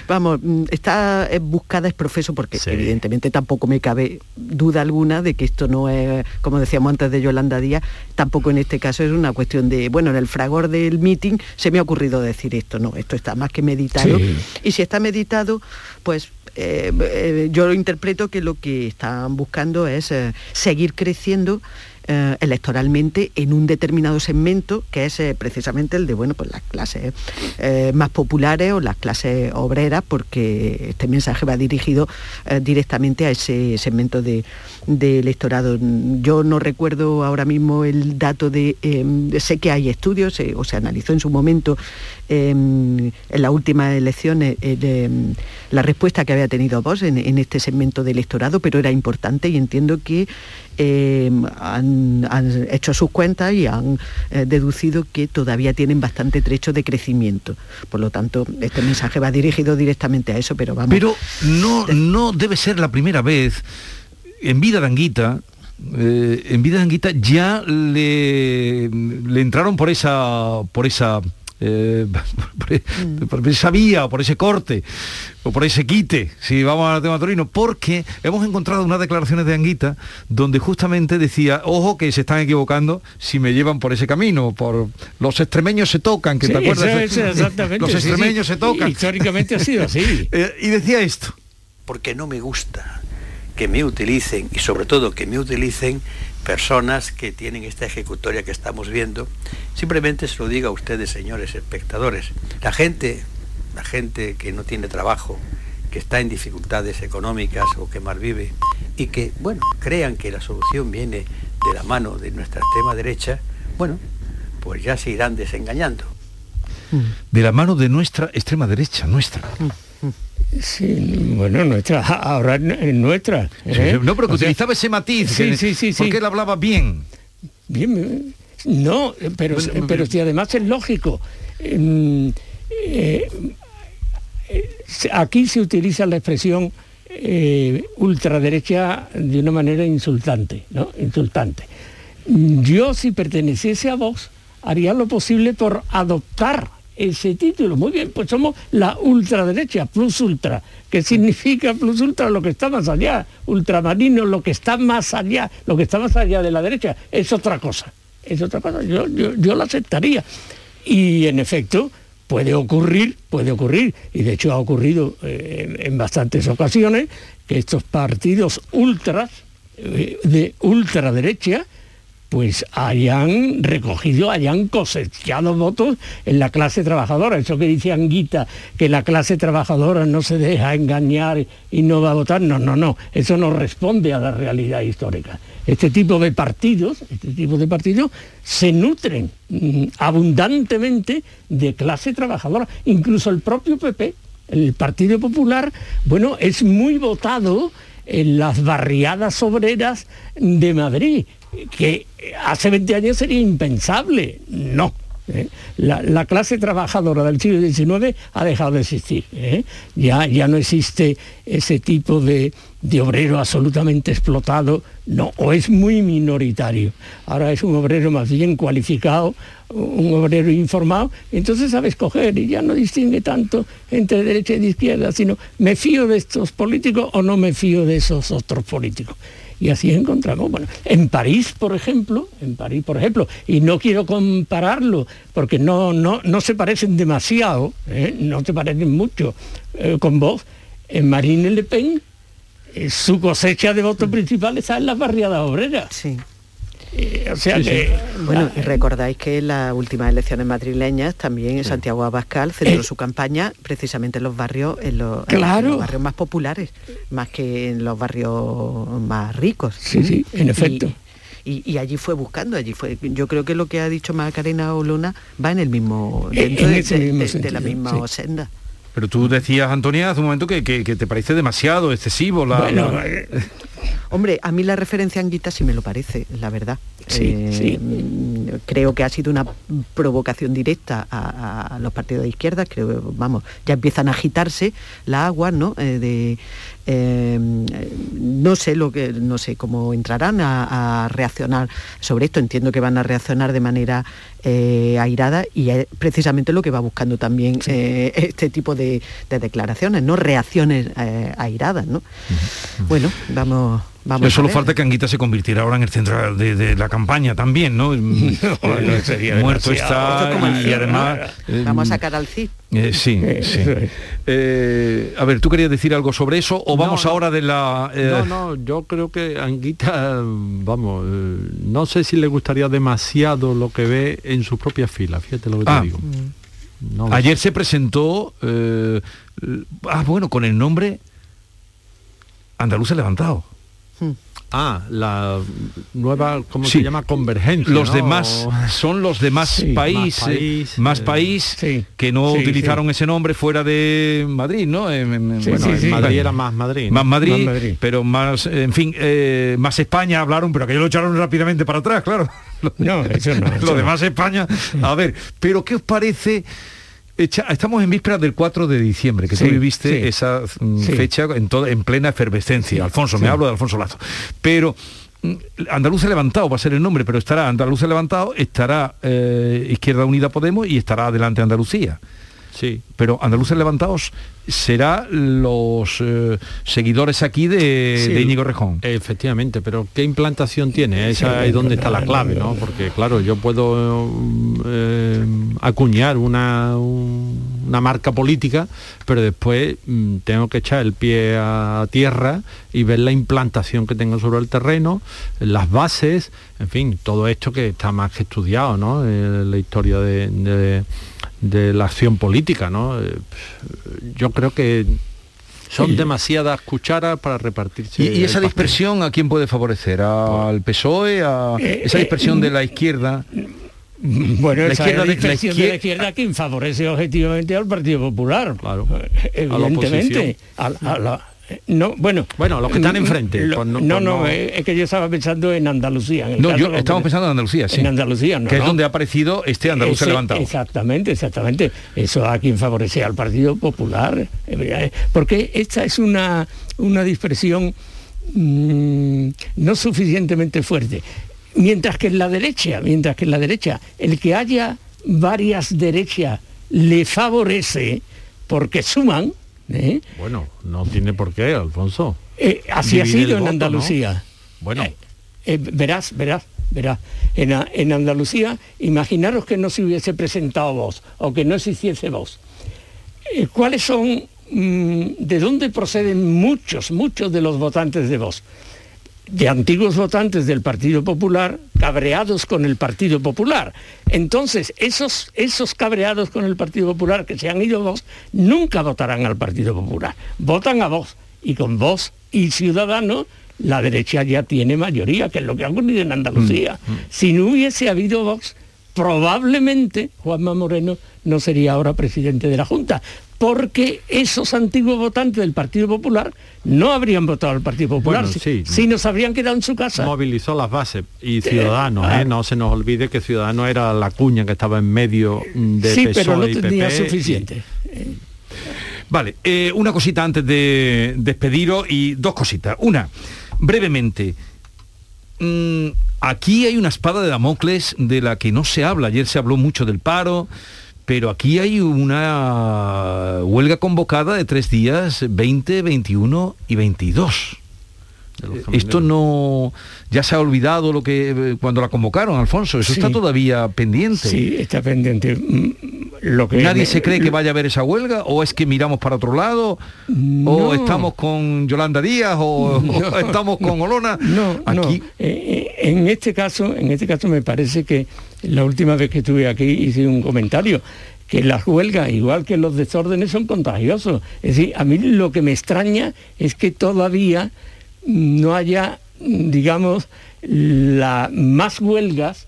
Vamos, mm, está eh, buscada es profeso porque evidentemente tampoco me cabe duda alguna de que esto no es, como decíamos antes de Yolanda Díaz, tampoco en este caso es una cuestión de, bueno, en el fragor del meeting se me ha ocurrido decir esto, no, esto está más que meditado. Sí. Y si está meditado, pues eh, eh, yo lo interpreto que lo que están buscando es eh, seguir creciendo eh, electoralmente en un determinado segmento que es eh, precisamente el de bueno pues las clases eh, más populares o las clases obreras porque este mensaje va dirigido directamente a ese segmento de, de electorado. Yo no recuerdo ahora mismo el dato de eh, sé que hay estudios o se analizó en su momento eh, en las últimas elecciones mm, la respuesta que había tenido Vox en, en este segmento de electorado, pero era importante y entiendo que eh, han, hecho sus cuentas y han eh, deducido que todavía tienen bastante trecho de crecimiento. Por lo tanto, este mensaje va dirigido directamente a eso, pero vamos. Pero no, no debe ser la primera vez en vida de eh, en vida de Anguita ya le, le entraron por esa por esa eh, por, e- por esa vía o por ese corte o por ese quite, si vamos al tema torino, porque hemos encontrado unas declaraciones de Anguita donde justamente decía, ojo que se están equivocando si me llevan por ese camino, por los extremeños se tocan, que Sí, te acuerdas. eso- eso exactamente, los sí, extremeños sí. se tocan. Históricamente ha sido así. Eh, y decía esto. porque no me gusta que me utilicen y sobre todo que me utilicen personas que tienen esta ejecutoria que estamos viendo. Simplemente se lo digo a ustedes, señores espectadores. La gente, la gente que no tiene trabajo, que está en dificultades económicas o que mal vive y que, bueno, crean que la solución viene de la mano de nuestra extrema derecha, bueno, pues ya se irán desengañando. De la mano de nuestra extrema derecha, nuestra. Sí, bueno, nuestra, ahora es nuestra. ¿eh? No, pero que O sea, utilizaba ese matiz. Sí, que- sí, sí. Porque él hablaba bien. Bien, no, pero, Bueno, pero si además es lógico. eh, eh, aquí se utiliza la expresión eh, ultraderecha de una manera insultante, ¿no? Insultante. Yo si perteneciese a Vox haría lo posible por adoptar ese título. Muy bien, pues somos la ultraderecha, plus ultra. ¿Qué significa plus ultra? Lo que está más allá. Ultramarino, lo que está más allá, lo que está más allá de la derecha, es otra cosa. Es otra cosa. Yo, yo, yo la aceptaría. Y en efecto, puede ocurrir, puede ocurrir, y de hecho ha ocurrido eh, en, en bastantes ocasiones, que estos partidos ultras, eh, de ultraderecha, pues hayan recogido, hayan cosechado votos en la clase trabajadora. Eso que dice Anguita, que la clase trabajadora no se deja engañar y no va a votar, no, no, no, eso no responde a la realidad histórica. Este tipo de partidos, este tipo de partidos se nutren mm, abundantemente de clase trabajadora. Incluso el propio PP, el Partido Popular, bueno, es muy votado en las barriadas obreras de Madrid, que hace 20 años sería impensable. No. ¿eh? La, la clase trabajadora del siglo XIX ha dejado de existir. ¿eh? Ya, ya no existe ese tipo de, de obrero absolutamente explotado, no, o es muy minoritario. Ahora es un obrero más bien cualificado, un obrero informado, entonces sabe escoger y ya no distingue tanto entre derecha y izquierda, sino me fío de estos políticos o no me fío de esos otros políticos. Y así encontramos, bueno, en París, por ejemplo, en París, por ejemplo, y no quiero compararlo porque no, no, no se parecen demasiado, ¿eh? no se parecen mucho eh, con vos, en Marine Le Pen, eh, su cosecha de votos principales está en las barriadas obreras. Sí. Eh, o sea Sí, sí. que Bueno, y recordáis que en las últimas elecciones madrileñas también Santiago Abascal centró Eh. su campaña precisamente en los barrios, en los, en barrios más populares, más que en los barrios más ricos. Sí, sí, en Y- efecto. Y, y allí fue buscando, allí fue. Yo creo que lo que ha dicho Macarena Olona va en el mismo, En- dentro en de, ese de- mismo de- de sentido, la misma sí. senda. Pero tú decías, Antonia, hace un momento que, que- que te parece demasiado excesivo la... Bueno, la- Hombre, a mí la referencia a Anguita sí me lo parece, la verdad. Sí, sí. mm, Creo que ha sido una provocación directa a, los partidos de izquierda, creo, vamos, ya empiezan a agitarse la agua, ¿no? Eh, de, eh, no sé lo que, no sé cómo entrarán a, a reaccionar sobre esto. Entiendo que van a reaccionar de manera eh, airada y es precisamente lo que va buscando también eh, este tipo de, de declaraciones, ¿no? Reacciones eh, airadas, ¿no? Bueno, vamos, vamos. Solo falta que Anguita se convirtiera ahora en el centro de, de la campaña también, ¿no? no, sería Muerto está es y, además... eh, Vamos a sacar al CID. eh, sí, sí. Eh, a ver, ¿tú querías decir algo sobre eso o vamos no. ahora de la... eh, No, no, yo creo que Anguita, vamos, no sé si le gustaría demasiado lo que ve en sus propias filas, fíjate lo que Ah. te digo. No lo Ayer se presentó, ah, bueno, con el nombre Andaluz levantado. Ah, la nueva, ¿cómo Sí. se llama? Convergencia. Los ¿no? demás son los demás Sí, países, más país, más eh, país sí, que no sí, utilizaron ese nombre fuera de Madrid, ¿no? En- en- Sí, bueno, en. Madrid era más Madrid. ¿no? Más Madrid, Más Madrid. pero más, en fin, eh, más España hablaron, pero que lo echaron rápidamente para atrás, claro. No, eso no. eso Lo demás España. A ver, pero ¿qué os parece? Estamos en vísperas del 4 de diciembre, que tú viviste sí. esa mm, Sí. fecha en, toda- en plena efervescencia. Alfonso, me hablo de Alfonso Lazo. Pero mm, Andaluz Levantado va a ser el nombre, pero estará Andaluz Levantado, estará eh, Izquierda Unida Podemos y estará adelante Andalucía. Sí. Pero Andaluces Levantados será los eh, seguidores aquí de, Sí, de Íñigo Rejón. Efectivamente, pero ¿qué implantación tiene? Esa es donde está la clave, ¿no? Porque claro, yo puedo eh, acuñar una, un- una marca política, pero después mm, tengo que echar el pie a tierra y ver la implantación que tengo sobre el terreno, las bases, en fin, todo esto que está más que estudiado, ¿no? Eh, la historia de, de- de la acción política, ¿no? Eh, Yo creo que son Sí. demasiadas cucharas para repartirse. ¿Y, esa dispersión a quién puede favorecer? ¿Al PSOE? ¿A Eh, esa eh, dispersión de la izquierda? Bueno, La esa izquierda es la dispersión la de la izquierda quien favorece objetivamente al Partido Popular. Claro. Evidentemente. A la- a la- no, bueno. Bueno, los que están mm, enfrente, lo- pues no- no, pues no, no. es que yo estaba pensando en Andalucía. en el No, caso yo estamos pensando en Andalucía, sí. En Andalucía, no. Que es no. donde ha aparecido este andaluz Ese- levantado. Exactamente, exactamente. Eso a quien favorece al Partido Popular. Porque esta es una, una dispersión mm, no suficientemente fuerte. Mientras que en la derecha, mientras que en la derecha, el que haya varias derechas le favorece porque suman, ¿eh? Bueno, no tiene por qué, Alfonso. Eh, así ha Divide sido en voto, Andalucía. ¿no? Bueno, Eh, verás, verás, verás. En, en Andalucía, imaginaros que no se hubiese presentado vos o que no existiese vos. ¿Cuáles son, mm, de dónde proceden muchos, muchos de los votantes de vos? De antiguos votantes del Partido Popular cabreados con el Partido Popular. Entonces, esos, esos cabreados con el Partido Popular que se han ido a vos, nunca votarán al Partido Popular. votan a vos. Y con vos y Ciudadanos, la derecha ya tiene mayoría, que es lo que ha ocurrido en Andalucía. Si no hubiese habido Vox, probablemente Juanma Moreno no sería ahora presidente de la Junta, porque esos antiguos votantes del Partido Popular no habrían votado al Partido Popular, Bueno, si, sí. si nos habrían quedado en su casa. movilizó las bases y Ciudadanos, ah. ¿eh? no se nos olvide que Ciudadanos era la cuña que estaba en medio de sí, PSOE pero no y tenía PP, suficiente. Vale, eh, una cosita antes de despediros y dos cositas. Una, brevemente, mm, aquí hay una espada de Damocles de la que no se habla. Ayer se habló mucho del paro, pero aquí hay una huelga convocada de tres días, 20, 21 y 22. Esto no ya se ha olvidado lo que eh, cuando la convocaron, Alfonso. Eso Sí. está todavía pendiente. Sí, está pendiente. Mm, Lo que ¿Nadie me- se cree que vaya a haber esa huelga? ¿O es que miramos para otro lado? ¿O estamos con Yolanda Díaz? ¿O, No, o estamos con Olona? No, Aquí, no. Eh, eh, en este caso, en este caso me parece que la última vez que estuve aquí hice un comentario que las huelgas, igual que los desórdenes, son contagiosos. Es decir, a mí lo que me extraña es que todavía no haya, digamos, la, más huelgas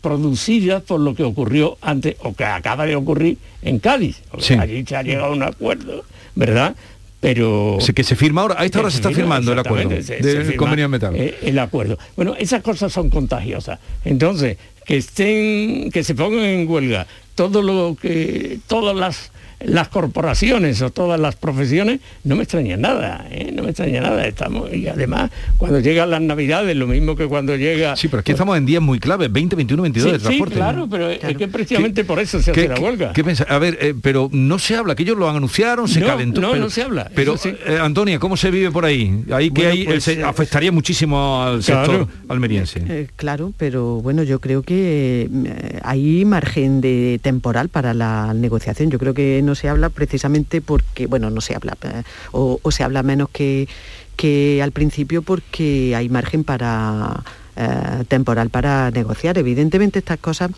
producidas por lo que ocurrió antes o que acaba de ocurrir en Cádiz. O sea, Sí. allí se ha llegado a un acuerdo, ¿verdad? Pero sé que se firma ahora. A esta hora se está firmando el acuerdo Exactamente, se- se del firma, convenio metal. eh, el acuerdo. Bueno, esas cosas son contagiosas. Entonces, que estén, que se pongan en huelga. Todo lo que, todas las las corporaciones o todas las profesiones, no me extraña nada, ¿eh? no me extraña nada. Estamos, y además, cuando llegan las navidades, lo mismo que cuando llega. Sí, pero aquí estamos en días muy claves, 20, 21, 22 Sí, de sí, transporte. claro, pero es que precisamente por eso se hace la huelga. qué pensa- A ver, eh, pero no se habla, que ellos lo anunciaron, se No, calentó. no, pero, no se habla, Pero, sí. eh, Antonia, ¿cómo se vive por ahí? Ahí que Bueno, hay, pues, se eh, afectaría muchísimo al Claro. sector almeriense. Eh, claro, pero bueno, yo creo que eh, hay margen de temporal para la negociación. Yo creo que no se habla precisamente porque, bueno, no se habla, eh, o, se habla menos que, que al principio porque hay margen para eh, temporal para negociar. Evidentemente estas cosas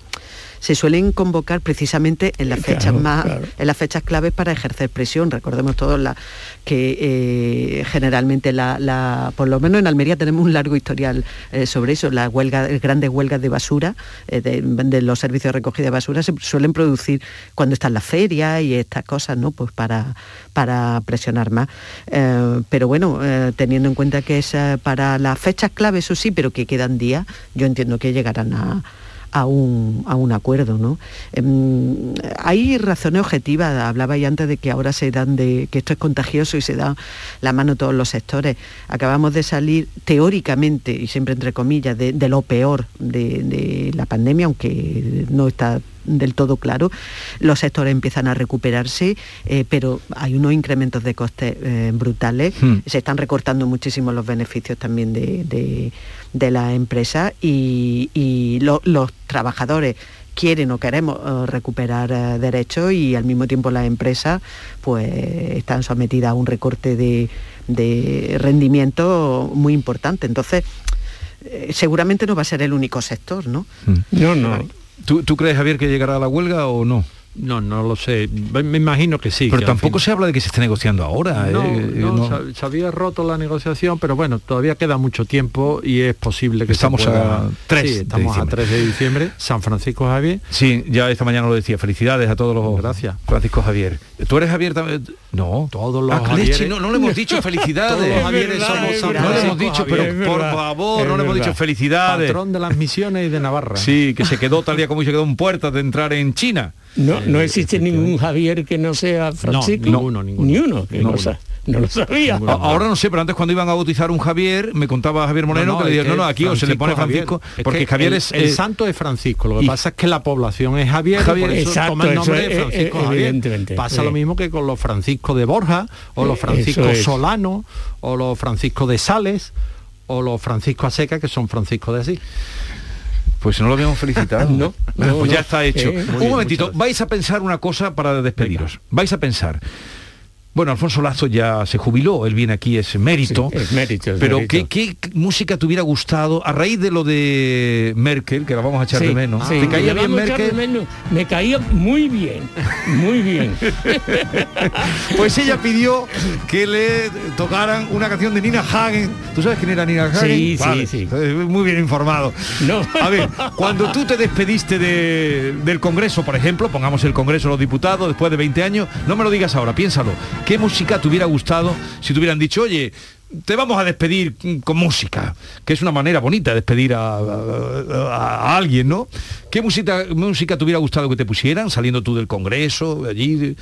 se suelen convocar precisamente en las Claro, fechas más claro. en las fechas claves para ejercer presión. Recordemos todos la, que eh, generalmente la, la- por lo menos en Almería tenemos un largo historial eh, sobre eso. Las huelgas, grandes huelgas de basura, eh, de, de los servicios de recogida de basura se suelen producir cuando están las ferias y estas cosas, ¿no? Pues para, para presionar más. Pero bueno, teniendo en cuenta que es para las fechas claves, eso sí, pero que quedan días, yo entiendo que llegarán a a un, a un acuerdo. ¿no? Em, hay razones objetivas, hablaba ya antes de que ahora se dan de que esto es contagioso y se da la mano a todos los sectores. Acabamos de salir teóricamente, y siempre entre comillas, de, lo peor de la pandemia, aunque no está del todo claro. Los sectores empiezan a recuperarse, eh, pero hay unos incrementos de costes eh, brutales. Hmm. Se están recortando muchísimo los beneficios también de, de, de la empresa y, y lo- los trabajadores quieren o queremos eh, recuperar derechos y al mismo tiempo las empresas pues están sometidas a un recorte de, de rendimiento muy importante. Entonces, eh, seguramente no va a ser el único sector, ¿no? No, no. ¿Tú, ¿Tú crees, Javier, que llegará a la huelga o no? No, no lo sé. Me imagino que sí. Pero que tampoco fin- se habla de que se esté negociando ahora. No, ¿eh? no, No. Se, había roto la negociación, pero bueno, todavía queda mucho tiempo y es posible que se Estamos pueda- a 3 Sí, de estamos a diciembre. 3 de diciembre. San Francisco Javier. Sí, ya esta mañana lo decía. Felicidades a todos los. Gracias. Francisco Javier. ¿Tú eres Javier también? No. Todos los Ah, Javieres- leche, no, no le hemos dicho felicidades. Todos los Javieres Es verdad, somos es San verdad. No le hemos dicho, Javier. pero por favor, no le hemos dicho felicidades. Patrón de las misiones de Navarra. Sí, que se quedó tal día como se quedó en puertas de entrar en China. No, no existe ningún Javier que no sea Francisco. ninguno, ninguno. Ni uno, que no, no lo sabía. Ahora no sé, pero antes cuando iban a bautizar un Javier, me contaba Javier Moreno No, no, que le dijeron, no, no, aquí o se le pone Francisco Francisco. Es porque que Javier el, es... el eh, santo es Francisco, lo que y- pasa es que la población es Javier, Javier, por eso exacto, toma el nombre eso de Francisco eh, Javier. evidentemente, Pasa lo mismo que con los Francisco de Borja, o los Eh, Francisco. Solano, o los Francisco de Sales, o los Francisco Aseca, que son Francisco de Asís. Pues no lo habíamos felicitado. No, pues ya está hecho. Eh, Un bien, momentito, vais a pensar una cosa para despediros. Vais a pensar. Bueno, Alfonso Lazo ya se jubiló, él viene aquí, es mérito. Sí, es mérito, es pero mérito. ¿qué, qué música te hubiera gustado a raíz de lo de Merkel, que la vamos a echar de menos? sí, ¿Te caía bien Merkel? menos. Me caía muy bien, muy bien. Pues ella pidió que le tocaran una canción de Nina Hagen. ¿Tú sabes quién era Nina Hagen? Sí, sí, Vale, sí. eh, Muy bien informado. No. A ver, cuando tú te despediste de- del Congreso, por ejemplo, pongamos el Congreso de los Diputados después de 20 años, no me lo digas ahora, piénsalo. ¿Qué música te hubiera gustado si te hubieran dicho, oye, te vamos a despedir con música, que es una manera bonita de despedir a, alguien, ¿no? ¿Qué música, música te hubiera gustado que te pusieran, saliendo tú del Congreso, allí?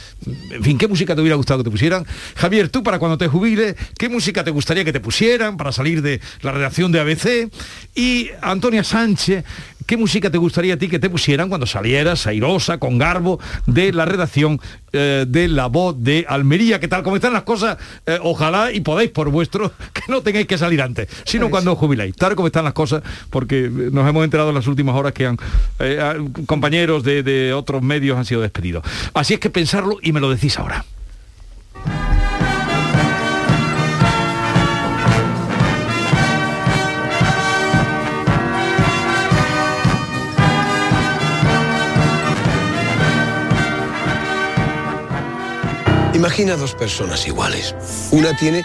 en fin, ¿qué música te hubiera gustado que te pusieran? Javier, tú para cuando te jubiles, ¿qué música te gustaría que te pusieran para salir de la redacción de ABC? Y Antonia Sánchez, ¿qué música te gustaría a ti que te pusieran cuando salieras airosa, con garbo, de la redacción eh, de La Voz de Almería? ¿Qué tal? ¿Cómo están las cosas? Eh, ojalá y podáis por vuestro, que no tengáis que salir antes, sino cuando os jubiláis. Tal como están las cosas, porque nos hemos enterado en las últimas horas que han, eh, a- compañeros de, de otros medios han sido despedidos. Así es que pensarlo y me lo decís ahora. Imagina dos personas iguales. Una tiene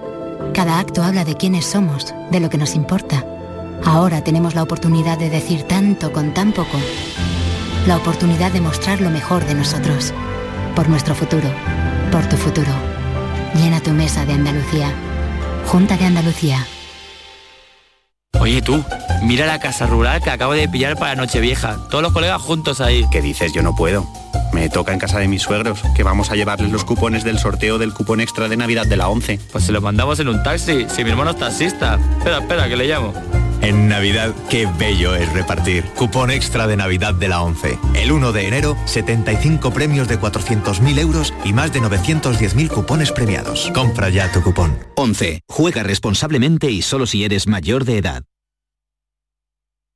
Cada acto habla de quiénes somos, de lo que nos importa. Ahora tenemos la oportunidad de decir tanto con tan poco. La oportunidad de mostrar lo mejor de nosotros. Por nuestro futuro. Por tu futuro. Llena tu mesa de Andalucía. Junta de Andalucía. Oye tú, mira la casa rural que acabo de pillar para Nochevieja. Todos los colegas juntos ahí. ¿Qué dices? Yo no puedo. Me toca en casa de mis suegros, que vamos a llevarles los cupones del sorteo del cupón extra de Navidad de la 11. Pues se los mandamos en un taxi, si mi hermano es taxista. Espera, espera, que le llamo. En Navidad, qué bello es repartir. Cupón extra de Navidad de la 11. El 1 de enero, 75 premios de 400.000 euros y más de 910.000 cupones premiados. Compra ya tu cupón. 11. Juega responsablemente y solo si eres mayor de edad.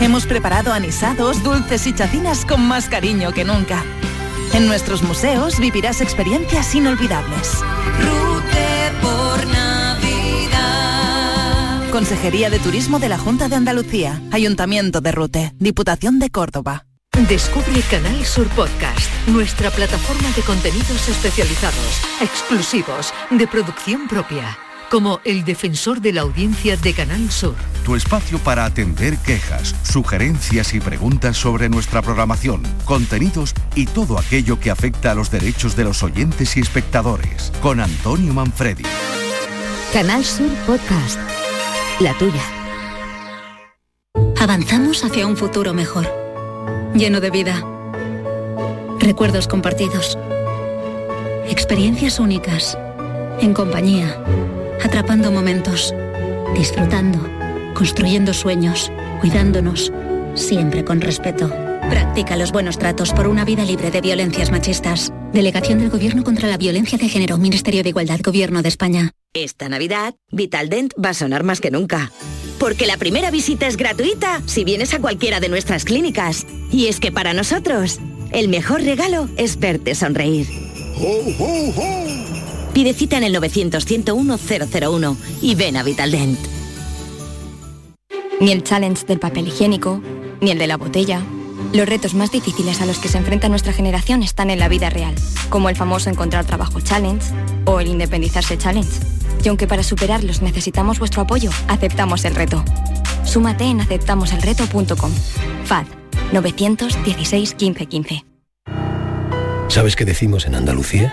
Hemos preparado anisados, dulces y chacinas con más cariño que nunca. En nuestros museos vivirás experiencias inolvidables. Rute por Navidad. Consejería de Turismo de la Junta de Andalucía, Ayuntamiento de Rute, Diputación de Córdoba. Descubre Canal Sur Podcast, nuestra plataforma de contenidos especializados, exclusivos, de producción propia, como El Defensor de la Audiencia de Canal Sur. Tu espacio para atender quejas, sugerencias y preguntas sobre nuestra programación, contenidos y todo aquello que afecta a los derechos de los oyentes y espectadores. Con Antonio Manfredi. Canal Sur Podcast. La tuya. Avanzamos hacia un futuro mejor. Lleno de vida. Recuerdos compartidos. Experiencias únicas. En compañía. Atrapando momentos. Disfrutando. Construyendo sueños. Cuidándonos. Siempre con respeto. Practica los buenos tratos por una vida libre de violencias machistas. Delegación del Gobierno contra la Violencia de Género. Ministerio de Igualdad. Gobierno de España. Esta Navidad, Vitaldent va a sonar más que nunca. Porque la primera visita es gratuita si vienes a cualquiera de nuestras clínicas. Y es que para nosotros, el mejor regalo es verte sonreír. Pide cita en el 900-101-001 y ven a Vitaldent. Ni el challenge del papel higiénico, ni el de la botella. Los retos más difíciles a los que se enfrenta nuestra generación están en la vida real, como el famoso encontrar trabajo challenge o el independizarse challenge. Y aunque para superarlos necesitamos vuestro apoyo, aceptamos el reto. Súmate en aceptamoselreto.com. FAD 916 15 15. ¿Sabes qué decimos en Andalucía?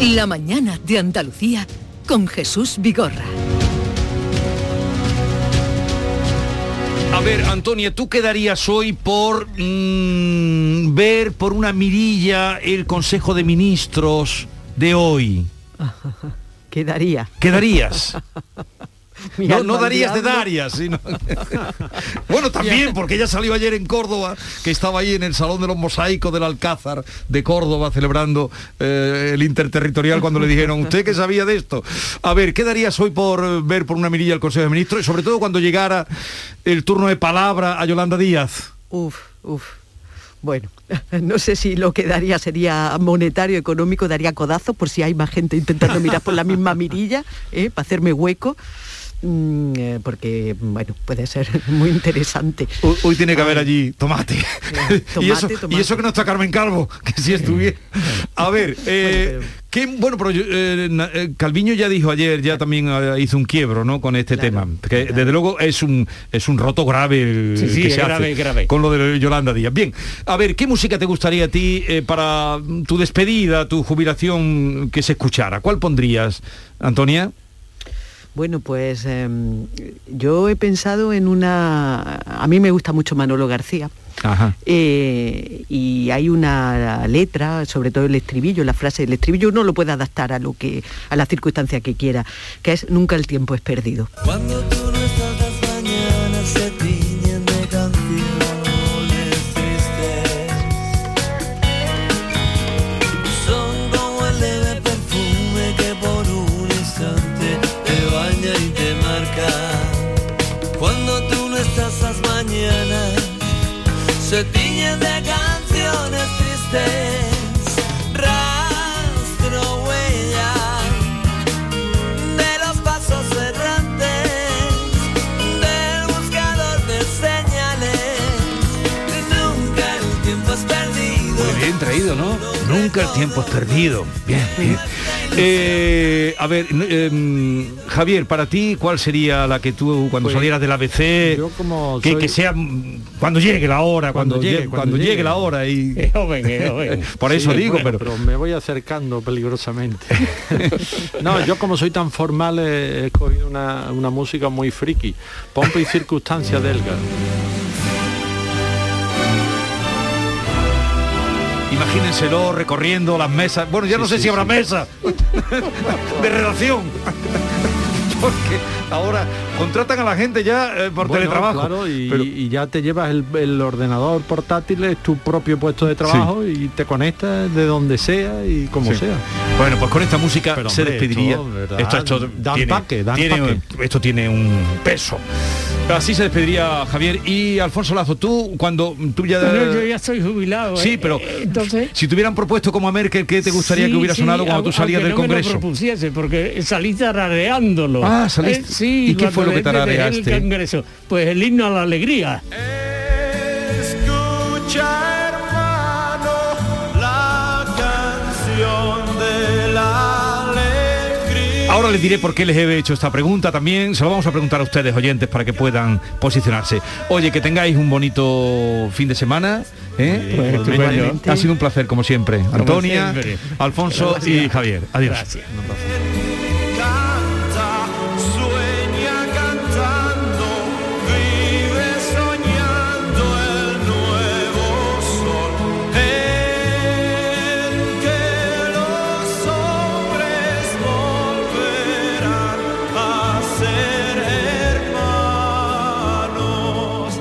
La mañana de Andalucía con Jesús Vigorra. A ver, Antonia, ¿tú quedarías hoy por mm, ver por una mirilla el Consejo de Ministros de hoy? Quedaría. ¿Quedarías? No, darías de. Darias, sino... bueno, también, porque ella salió ayer en Córdoba, que estaba ahí en el Salón de los Mosaicos del Alcázar de Córdoba, celebrando eh, el interterritorial cuando le dijeron, ¿usted qué sabía de esto? A ver, ¿qué darías hoy por ver por una mirilla el Consejo de Ministros? Y sobre todo cuando llegara el turno de palabra a Yolanda Díaz. Uf, uf. Bueno, no sé si lo que daría sería monetario, económico, daría codazo por si hay más gente intentando mirar por la misma mirilla, ¿eh? para hacerme hueco. Mm, eh, porque, bueno, puede ser muy interesante. Hoy, hoy tiene que haber allí tomate. y, tomate, eso, y tomate. eso que no está Carmen Calvo, que si estuviera. A ver, eh, qué bueno, pero yo, eh, eh, Calviño ya dijo ayer, ya también eh, hizo un quiebro, ¿no? Con este tema. Que desde luego es un es un roto grave Sí, sí, que es se grave, hace grave. con lo de Yolanda Díaz. Bien, a ver, ¿qué música te gustaría a ti eh, para tu despedida, tu jubilación que se escuchara? ¿Cuál pondrías, Antonia? Bueno, pues em, yo he pensado en una... A mí me gusta mucho Manolo García. Ajá. Eh, y hay una letra, sobre todo el estribillo, la frase del estribillo, uno lo puede adaptar a lo que, a la circunstancia que quiera, que es nunca el tiempo es perdido. Cuando tú no estás traído, ¿no? Nunca el tiempo es perdido. Bien, bien. Eh, a ver, em, Javier, para ti, ¿cuál sería la que tú, cuando Pues, salieras del ABC, yo como que, soy- que sea mm, cuando llegue la hora, cuando, llegue, cuando llegue, la hora y por eso Sí, digo, bueno, pero, me voy acercando peligrosamente. no, yo como soy tan formal he, escogido una, una música muy friki. Pompa y circunstancia de imagínenselo recorriendo las mesas. Bueno, ya no sé si habrá mesa de redacción. porque ahora contratan a la gente ya eh, por Bueno, teletrabajo. claro, y, Pero- y ya te llevas el, el ordenador portátil, es tu propio puesto de trabajo y te conectas de donde sea y como sea. Bueno, pues con esta música Pero, se hombre, despediría. esto. Esto, esto tiene, empaque. esto tiene un peso. Así se despediría Javier y Alfonso Lazo. Tú cuando tú ya Bueno, yo ya soy jubilado. Sí, ¿eh? pero Eh, entonces si te hubieran propuesto como a Merkel, ¿qué te gustaría Sí, que hubiera sí, sonado cuando tú salías del no me lo Congreso? propusiese, porque salí tarareándolo. Ah, saliste- Eh, sí, ¿Y qué fue lo que tarareaste? El Congreso. Pues el himno a la alegría. Escucha Ahora les diré por qué les he hecho esta pregunta también. Se lo vamos a preguntar a ustedes, oyentes, para que puedan posicionarse. Oye, que tengáis un bonito fin de semana. ¿eh? Pues. Ha sido un placer, como siempre. Antonia. Alfonso y Javier. Adiós. Gracias.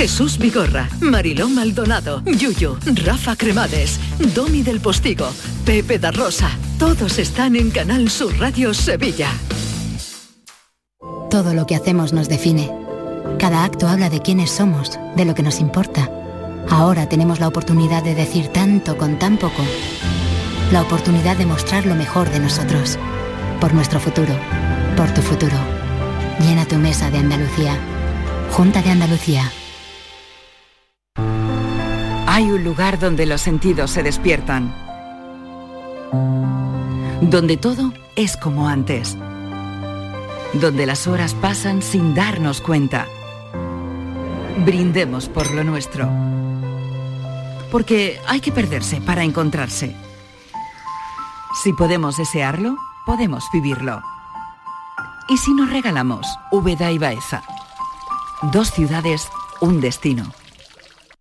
Jesús Vigorra, Mariló Maldonado, Yuyu, Rafa Cremades, Domi del Postigo, Pepe da Rosa. Todos están en Canal Sur Radio Sevilla. Todo lo que hacemos nos define. Cada acto habla de quiénes somos, de lo que nos importa. Ahora tenemos la oportunidad de decir tanto con tan poco. La oportunidad de mostrar lo mejor de nosotros. Por nuestro futuro. Por tu futuro. Llena tu mesa de Andalucía. Junta de Andalucía. Hay un lugar donde los sentidos se despiertan. Donde todo es como antes. Donde las horas pasan sin darnos cuenta. Brindemos por lo nuestro. Porque hay que perderse para encontrarse. Si podemos desearlo, podemos vivirlo. ¿Y si nos regalamos Úbeda y Baeza? Dos ciudades, un destino.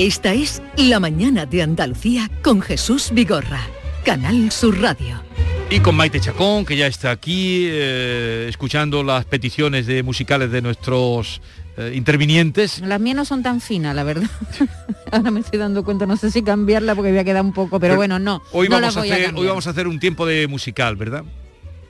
Esta es La Mañana de Andalucía con Jesús Vigorra, Canal Sur Radio. Y con Maite Chacón, que ya está aquí, eh, escuchando las peticiones de musicales de nuestros eh, intervinientes. Las mías no son tan finas, la verdad. Ahora me estoy dando cuenta, no sé si cambiarla porque voy a quedar un poco, pero, bueno, no. Hoy, no vamos las a voy a hacer, cambiar. hoy vamos a hacer un tiempo de musical, ¿verdad?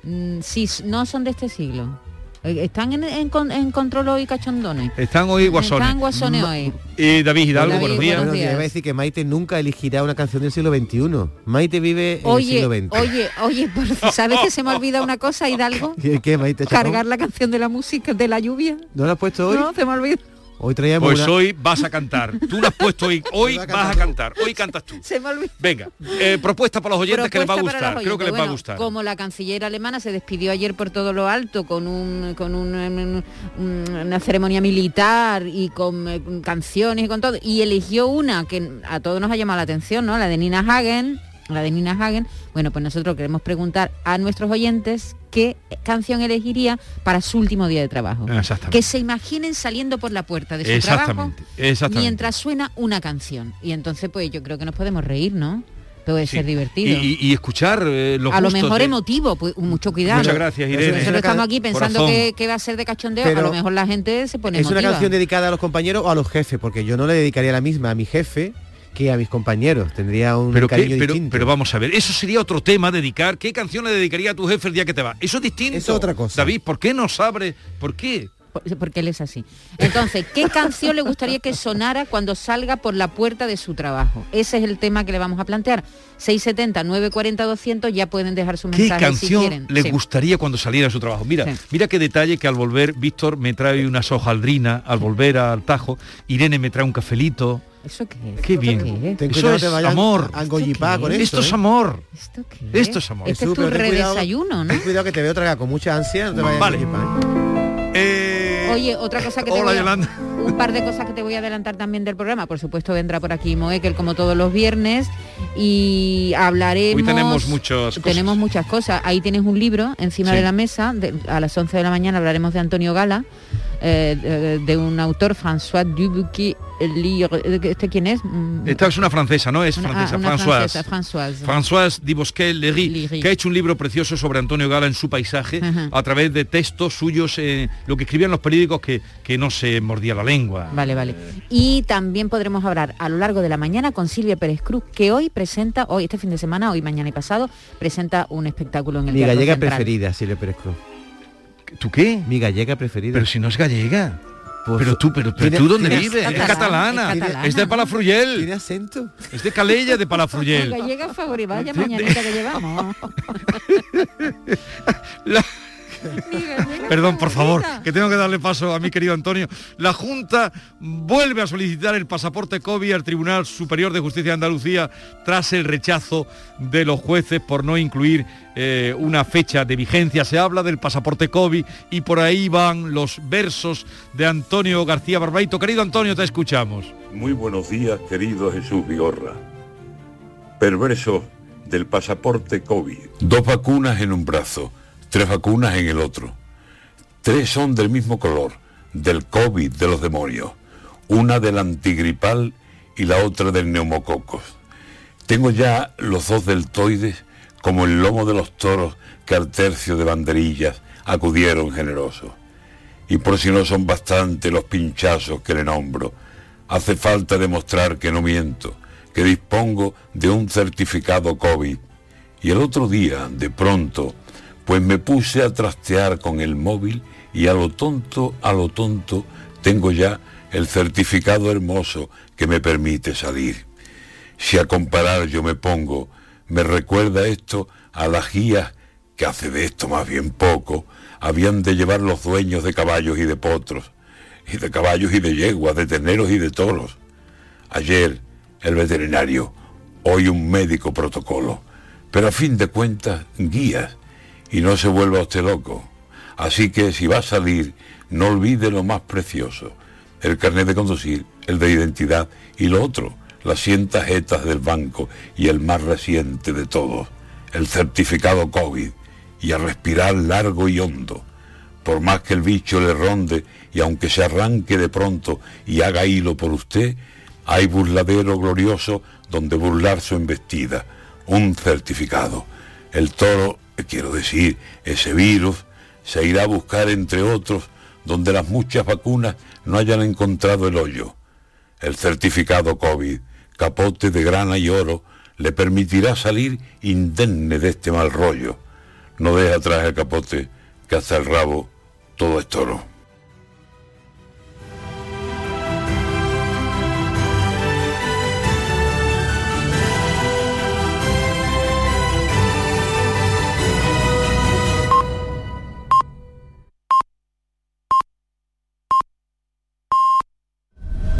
Mm, sí, no son de este siglo. Eh, Están en, en con- en control hoy cachondones. Están hoy guasones. Están guasones hoy. Y David Hidalgo, David, buenos días. buenos Bueno, días. iba a decir que Maite nunca elegirá una canción del siglo XXI. Maite vive en Oye, el siglo XX. oye, oye, por- ¿sabes que se me olvida una cosa, Hidalgo? ¿Qué, qué, Maite? Chacón? Cargar la canción de la música, de la lluvia. ¿No la has puesto hoy? No, se me olvida. Hoy traíamos Pues una- hoy vas a cantar. Tú lo has puesto hoy. Hoy vas a cantar. Hoy cantas tú. Se me. Venga, eh, propuesta para los oyentes que les va a gustar. Creo que les va a gustar. Como la canciller alemana se despidió ayer por todo lo alto con un con un- un- un- una ceremonia militar y con eh, canciones y con todo y eligió una que a todos nos ha llamado la atención, ¿no? La de Nina Hagen, la de Nina Hagen. Bueno, pues nosotros queremos preguntar a nuestros oyentes qué canción elegiría para su último día de trabajo. Exactamente. Que se imaginen saliendo por la puerta de su trabajo Exactamente, mientras suena una canción. Y entonces pues yo creo que nos podemos reír, ¿no? Puede ser divertido. y- y escuchar eh, los a lo mejor de- emotivo, pues mucho cuidado. Muchas gracias, Irene. Nosotros estamos aquí pensando que, que va a ser de cachondeo, Pero a lo mejor la gente se pone ¿Es una canción dedicada a los compañeros o a los jefes? Porque yo no le dedicaría la misma a mi jefe que a mis compañeros. Tendría un Pero, qué- cariño pero, distinto. pero vamos a ver, eso sería otro tema, dedicar. ¿Qué canción le dedicaría a tu jefe el día que te va? Eso es distinto. Eso es otra cosa. David, ¿por qué no sabe? ¿Por qué? Por- Porque él es así. Entonces, ¿qué canción le gustaría que sonara cuando salga por la puerta de su trabajo? Ese es el tema que le vamos a plantear. 670 940 200 ya pueden dejar su ¿Qué mensaje si canción quieren. le Sí. gustaría cuando saliera a su trabajo? Mira, Sí. mira qué detalle que al volver Víctor me trae una sojaldrina, al volver al Tajo, Irene me trae un cafelito. ¿Eso qué es? Qué ¿Esto bien. qué es? Ten Eso cuidado, es amor. a engollipar con Esto esto, es ¿eh? amor. ¿Esto qué Esto es amor. Este es tu pero ten cuidado- redesayuno, ¿no? Ten cuidado que te veo tragar con mucha ansia, no te vayas Vale. a engollipar, ¿eh? Oye, otra cosa que te Hola, voy a, Yolanda. Un par de cosas que te voy a adelantar también del programa. Por supuesto vendrá por aquí Moekel como todos los viernes y hablaremos. Hoy tenemos muchas cosas. Tenemos muchas cosas. Ahí tienes un libro encima Sí. de la mesa. de- a las 11 de la mañana hablaremos de Antonio Gala, eh, de, de un autor François Dubuquet. ¿Este quién es? Mm, Esta es una francesa, ¿no? Es Una- francesa, ah, una Françoise. Françoise. Françoise Dibosquet-Léry, que ha hecho un libro precioso sobre Antonio Gala en su paisaje, a través de textos suyos, eh, lo que escribían los periódicos que, que no se mordía la lengua. Vale, vale. Y también podremos hablar a lo largo de la mañana con Silvia Pérez Cruz, que hoy presenta, hoy este fin de semana, hoy, mañana y pasado, presenta un espectáculo en el Mi Teatro gallega Central. preferida, Silvia Pérez Cruz. ¿Tú qué? Mi gallega preferida. Pero si no es gallega. Pues, pero tú, pero, pero tú dónde vives? Es catalana, catalana. es catalana. Es de Palafruyel. ¿Tiene acento? Es de Calella de Mi Palafruyel. gallega favorita, vaya mañanita que llevamos. La- Perdón, por favor, que tengo que darle paso a mi querido Antonio. La Junta vuelve a solicitar el pasaporte COVID al Tribunal Superior de Justicia de Andalucía tras el rechazo de los jueces por no incluir eh, una fecha de vigencia. Se habla del pasaporte COVID y por ahí van los versos de Antonio García Barbaito. Querido Antonio, te escuchamos. Muy buenos días, querido Jesús Vigorra. Perverso del pasaporte COVID. Dos vacunas en un brazo, tres vacunas en el otro. Tres son del mismo color, del COVID de los demonios. Una del antigripal y la otra del neumococos. Tengo ya los dos deltoides como el lomo de los toros que al tercio de banderillas acudieron generosos. Y por si no son bastante los pinchazos que le nombro, hace falta demostrar que no miento, que dispongo de un certificado COVID. Y el otro día, de pronto, pues me puse a trastear con el móvil y a lo tonto, a lo tonto, tengo ya el certificado hermoso que me permite salir. Si a comparar yo me pongo, me recuerda esto a las guías que hace de esto más bien poco, habían de llevar los dueños de caballos y de potros, y de caballos y de yeguas, de terneros y de toros. Ayer el veterinario, hoy un médico protocolo, pero a fin de cuentas guías, y no se vuelva usted loco. Así que si va a salir, no olvide lo más precioso, el carnet de conducir, el de identidad y lo otro, las 100 tarjetas del banco y el más reciente de todos, el certificado COVID, y a respirar largo y hondo. Por más que el bicho le ronde y aunque se arranque de pronto y haga hilo por usted, Hay burladero glorioso donde burlar su embestida, un certificado. El toro, quiero decir, ese virus, se irá a buscar entre otros donde las muchas vacunas no hayan encontrado el hoyo. El certificado COVID, capote de grana y oro, le permitirá salir indemne de este mal rollo. No deja atrás el capote, que hasta el rabo todo es toro.